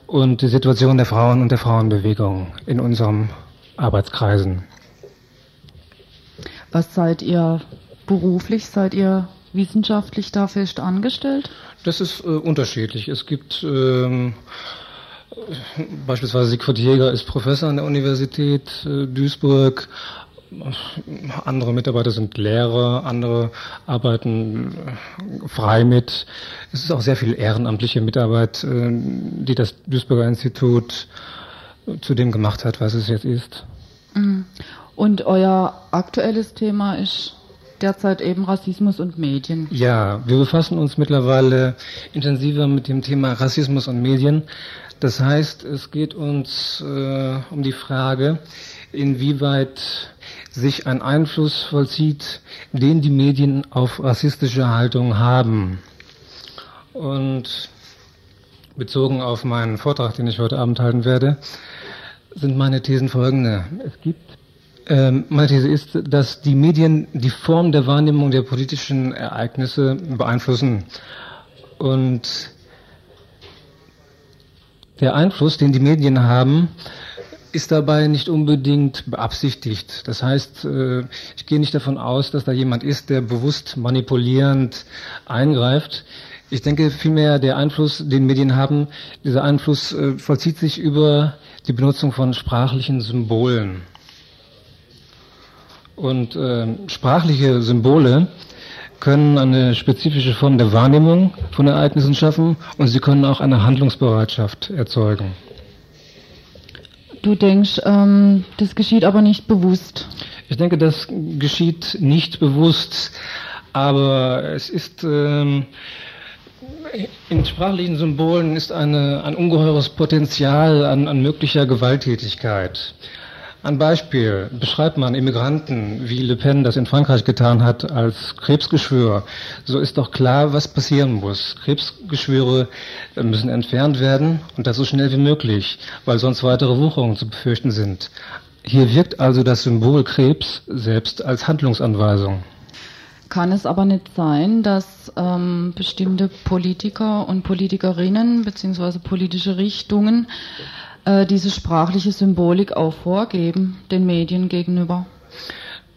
und die Situation der Frauen und der Frauenbewegung in unserem Arbeitskreisen. Was seid ihr beruflich? Seid ihr wissenschaftlich da fest angestellt? Das ist äh, unterschiedlich. Es gibt ähm, beispielsweise Siegfried Jäger ist Professor an der Universität äh, Duisburg. Andere Mitarbeiter sind Lehrer, andere arbeiten äh, frei mit. Es ist auch sehr viel ehrenamtliche Mitarbeit, äh, die das Duisburger Institut zu dem gemacht hat, was es jetzt ist. Mhm. Und euer aktuelles Thema ist derzeit eben Rassismus und Medien. Ja, wir befassen uns mittlerweile intensiver mit dem Thema Rassismus und Medien. Das heißt, es geht uns äh, um die Frage, inwieweit sich ein Einfluss vollzieht, den die Medien auf rassistische Haltung haben. Und bezogen auf meinen Vortrag, den ich heute Abend halten werde, sind meine Thesen folgende. Es gibt ähm, meine These ist, dass die Medien die Form der Wahrnehmung der politischen Ereignisse beeinflussen. Und der Einfluss, den die Medien haben, ist dabei nicht unbedingt beabsichtigt. Das heißt, äh, ich gehe nicht davon aus, dass da jemand ist, der bewusst manipulierend eingreift. Ich denke vielmehr, der Einfluss, den Medien haben, dieser Einfluss äh, vollzieht sich über die Benutzung von sprachlichen Symbolen. Und äh, sprachliche Symbole können eine spezifische Form der Wahrnehmung von Ereignissen schaffen und sie können auch eine Handlungsbereitschaft erzeugen. Du denkst, ähm, das geschieht aber nicht bewusst. Ich denke, das geschieht nicht bewusst, aber es ist ähm, in sprachlichen Symbolen ist eine, ein ungeheures Potenzial an, an möglicher Gewalttätigkeit. Ein Beispiel beschreibt man Immigranten, wie Le Pen das in Frankreich getan hat, als Krebsgeschwür. So ist doch klar, was passieren muss. Krebsgeschwüre müssen entfernt werden und das so schnell wie möglich, weil sonst weitere Wucherungen zu befürchten sind. Hier wirkt also das Symbol Krebs selbst als Handlungsanweisung. Kann es aber nicht sein, dass ähm, bestimmte Politiker und Politikerinnen bzw. politische Richtungen äh, diese sprachliche Symbolik auch vorgeben, den Medien gegenüber?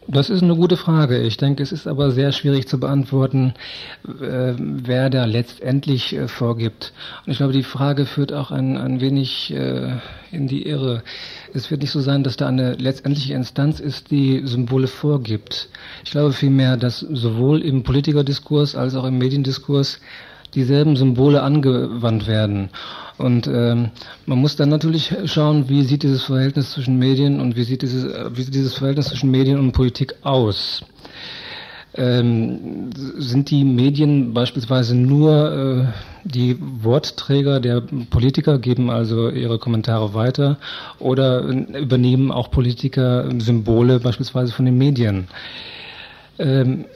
Das ist eine gute Frage. Ich denke, es ist aber sehr schwierig zu beantworten, äh, wer da letztendlich äh, vorgibt. Und ich glaube, die Frage führt auch ein, ein wenig äh, in die Irre. Es wird nicht so sein, dass da eine letztendliche Instanz ist, die Symbole vorgibt. Ich glaube vielmehr, dass sowohl im Politikerdiskurs als auch im Mediendiskurs dieselben Symbole angewandt werden. Und ähm, man muss dann natürlich schauen, wie sieht dieses Verhältnis zwischen Medien und wie sieht dieses, wie sieht dieses Verhältnis zwischen Medien und Politik aus. Ähm, sind die Medien beispielsweise nur äh, die Wortträger der Politiker, geben also ihre Kommentare weiter oder übernehmen auch Politiker Symbole beispielsweise von den Medien? Ähm,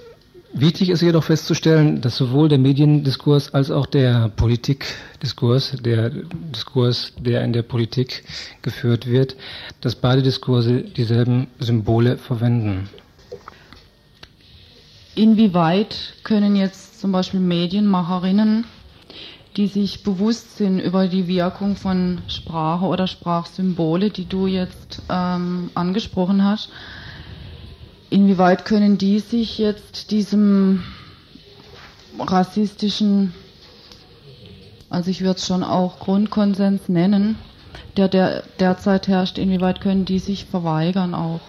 Wichtig ist jedoch festzustellen, dass sowohl der Mediendiskurs als auch der Politikdiskurs, der Diskurs, der in der Politik geführt wird, dass beide Diskurse dieselben Symbole verwenden. Inwieweit können jetzt zum Beispiel Medienmacherinnen, die sich bewusst sind über die Wirkung von Sprache oder Sprachsymbole, die du jetzt ähm, angesprochen hast, Inwieweit können die sich jetzt diesem rassistischen, also ich würde es schon auch Grundkonsens nennen, der, der derzeit herrscht, inwieweit können die sich verweigern auch?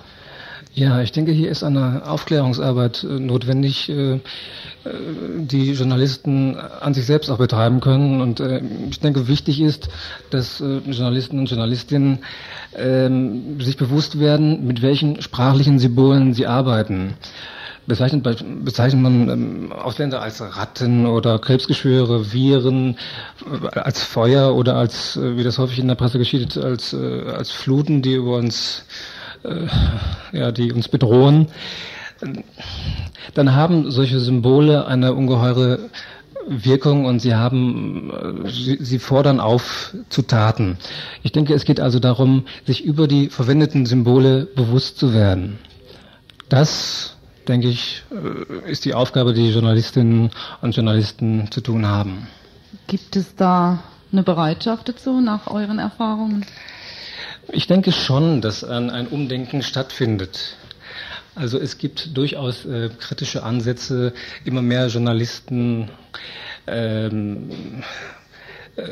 Ja, ich denke, hier ist eine Aufklärungsarbeit äh, notwendig, äh, äh, die Journalisten an sich selbst auch betreiben können. Und ich denke, wichtig ist, dass Journalisten und Journalistinnen ähm, sich bewusst werden, mit welchen sprachlichen Symbolen sie arbeiten. Bezeichnet, bezeichnet man ähm, Ausländer als Ratten oder Krebsgeschwüre, Viren, als Feuer oder als, wie das häufig in der Presse geschieht, als, als Fluten, die über uns, ja, die uns bedrohen, dann haben solche Symbole eine ungeheure Wirkung und sie haben, äh, sie fordern auf zu Taten. Ich denke, es geht also darum, sich über die verwendeten Symbole bewusst zu werden. Das denke ich, äh, ist die Aufgabe, die Journalistinnen und Journalisten zu tun haben. Gibt es da eine Bereitschaft dazu nach euren Erfahrungen? Ich denke schon, dass ein, Umdenken stattfindet. Also es gibt durchaus äh, kritische Ansätze, immer mehr Journalisten ähm, äh,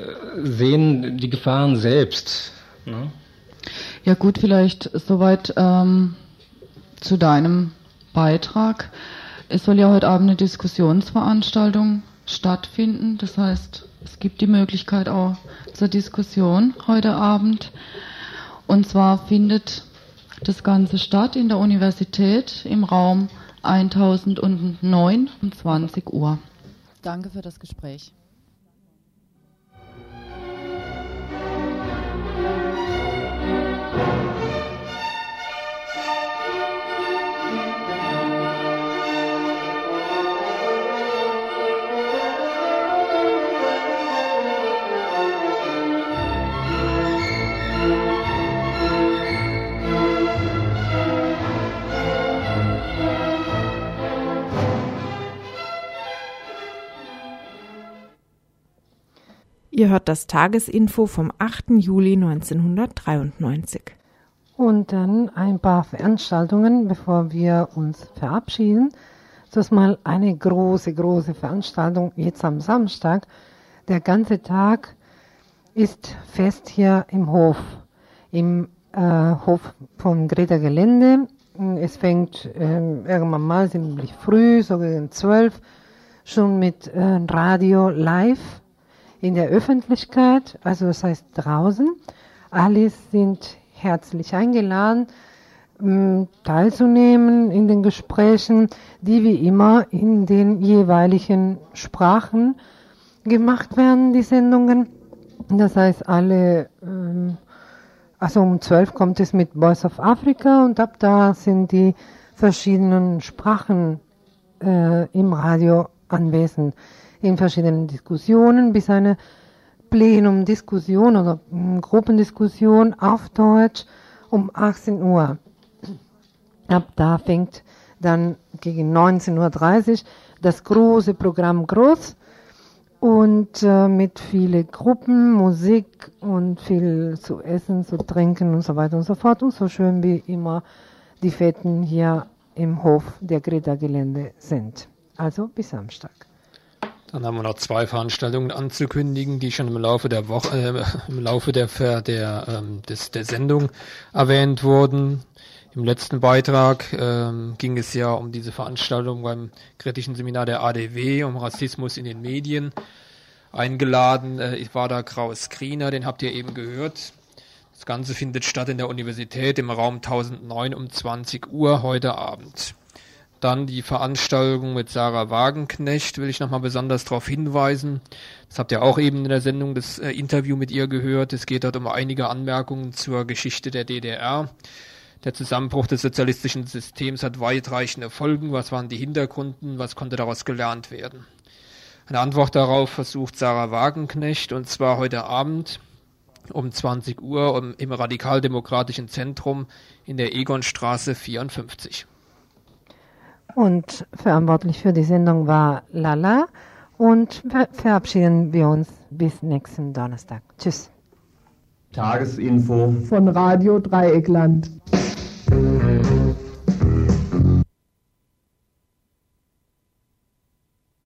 sehen die Gefahren selbst. Ne? Ja gut, vielleicht soweit ähm, zu deinem Beitrag. Es soll ja heute Abend eine Diskussionsveranstaltung stattfinden. Das heißt, es gibt die Möglichkeit auch zur Diskussion heute Abend. Und zwar findet das Ganze statt in der Universität im Raum 1009 um 20 Uhr. Danke für das Gespräch. Ihr hört das Tagesinfo vom 8. Juli 1993. Und dann ein paar Veranstaltungen, bevor wir uns verabschieden. Ist mal eine große, große Veranstaltung jetzt am Samstag. Der ganze Tag ist fest hier im Hof, im äh, Hof von Greta Gelände. Es fängt äh, irgendwann mal ziemlich früh, so gegen zwölf, schon mit äh, Radio live in der Öffentlichkeit, also das heißt draußen. Alle sind herzlich eingeladen, ähm, teilzunehmen in den Gesprächen, die wie immer in den jeweiligen Sprachen gemacht werden, die Sendungen. Das heißt, alle, ähm, also um 12 kommt es mit Voice of Africa und ab da sind die verschiedenen Sprachen äh, im Radio anwesend in verschiedenen Diskussionen bis eine Plenumdiskussion oder Gruppendiskussion auf Deutsch um 18 Uhr. Ab da fängt dann gegen 19.30 Uhr das große Programm groß und äh, mit viele Gruppen, Musik und viel zu essen, zu trinken und so weiter und so fort und so schön wie immer die Fetten hier im Hof der Greta-Gelände sind. Also bis Samstag. Dann haben wir noch zwei Veranstaltungen anzukündigen, die schon im Laufe der Woche, äh, im Laufe der, der, ähm, des, der Sendung erwähnt wurden. Im letzten Beitrag ähm, ging es ja um diese Veranstaltung beim kritischen Seminar der ADW, um Rassismus in den Medien. Eingeladen äh, war da Kraus Skriner, den habt ihr eben gehört. Das Ganze findet statt in der Universität im Raum 1009 um 20 Uhr heute Abend. Dann die Veranstaltung mit Sarah Wagenknecht will ich nochmal besonders darauf hinweisen. Das habt ihr auch eben in der Sendung das äh, Interview mit ihr gehört. Es geht dort um einige Anmerkungen zur Geschichte der DDR. Der Zusammenbruch des sozialistischen Systems hat weitreichende Folgen. Was waren die Hintergründe? Was konnte daraus gelernt werden? Eine Antwort darauf versucht Sarah Wagenknecht und zwar heute Abend um 20 Uhr im Radikaldemokratischen Zentrum in der Egonstraße 54. Und verantwortlich für die Sendung war Lala. Und verabschieden wir uns bis nächsten Donnerstag. Tschüss. Tagesinfo von Radio Dreieckland.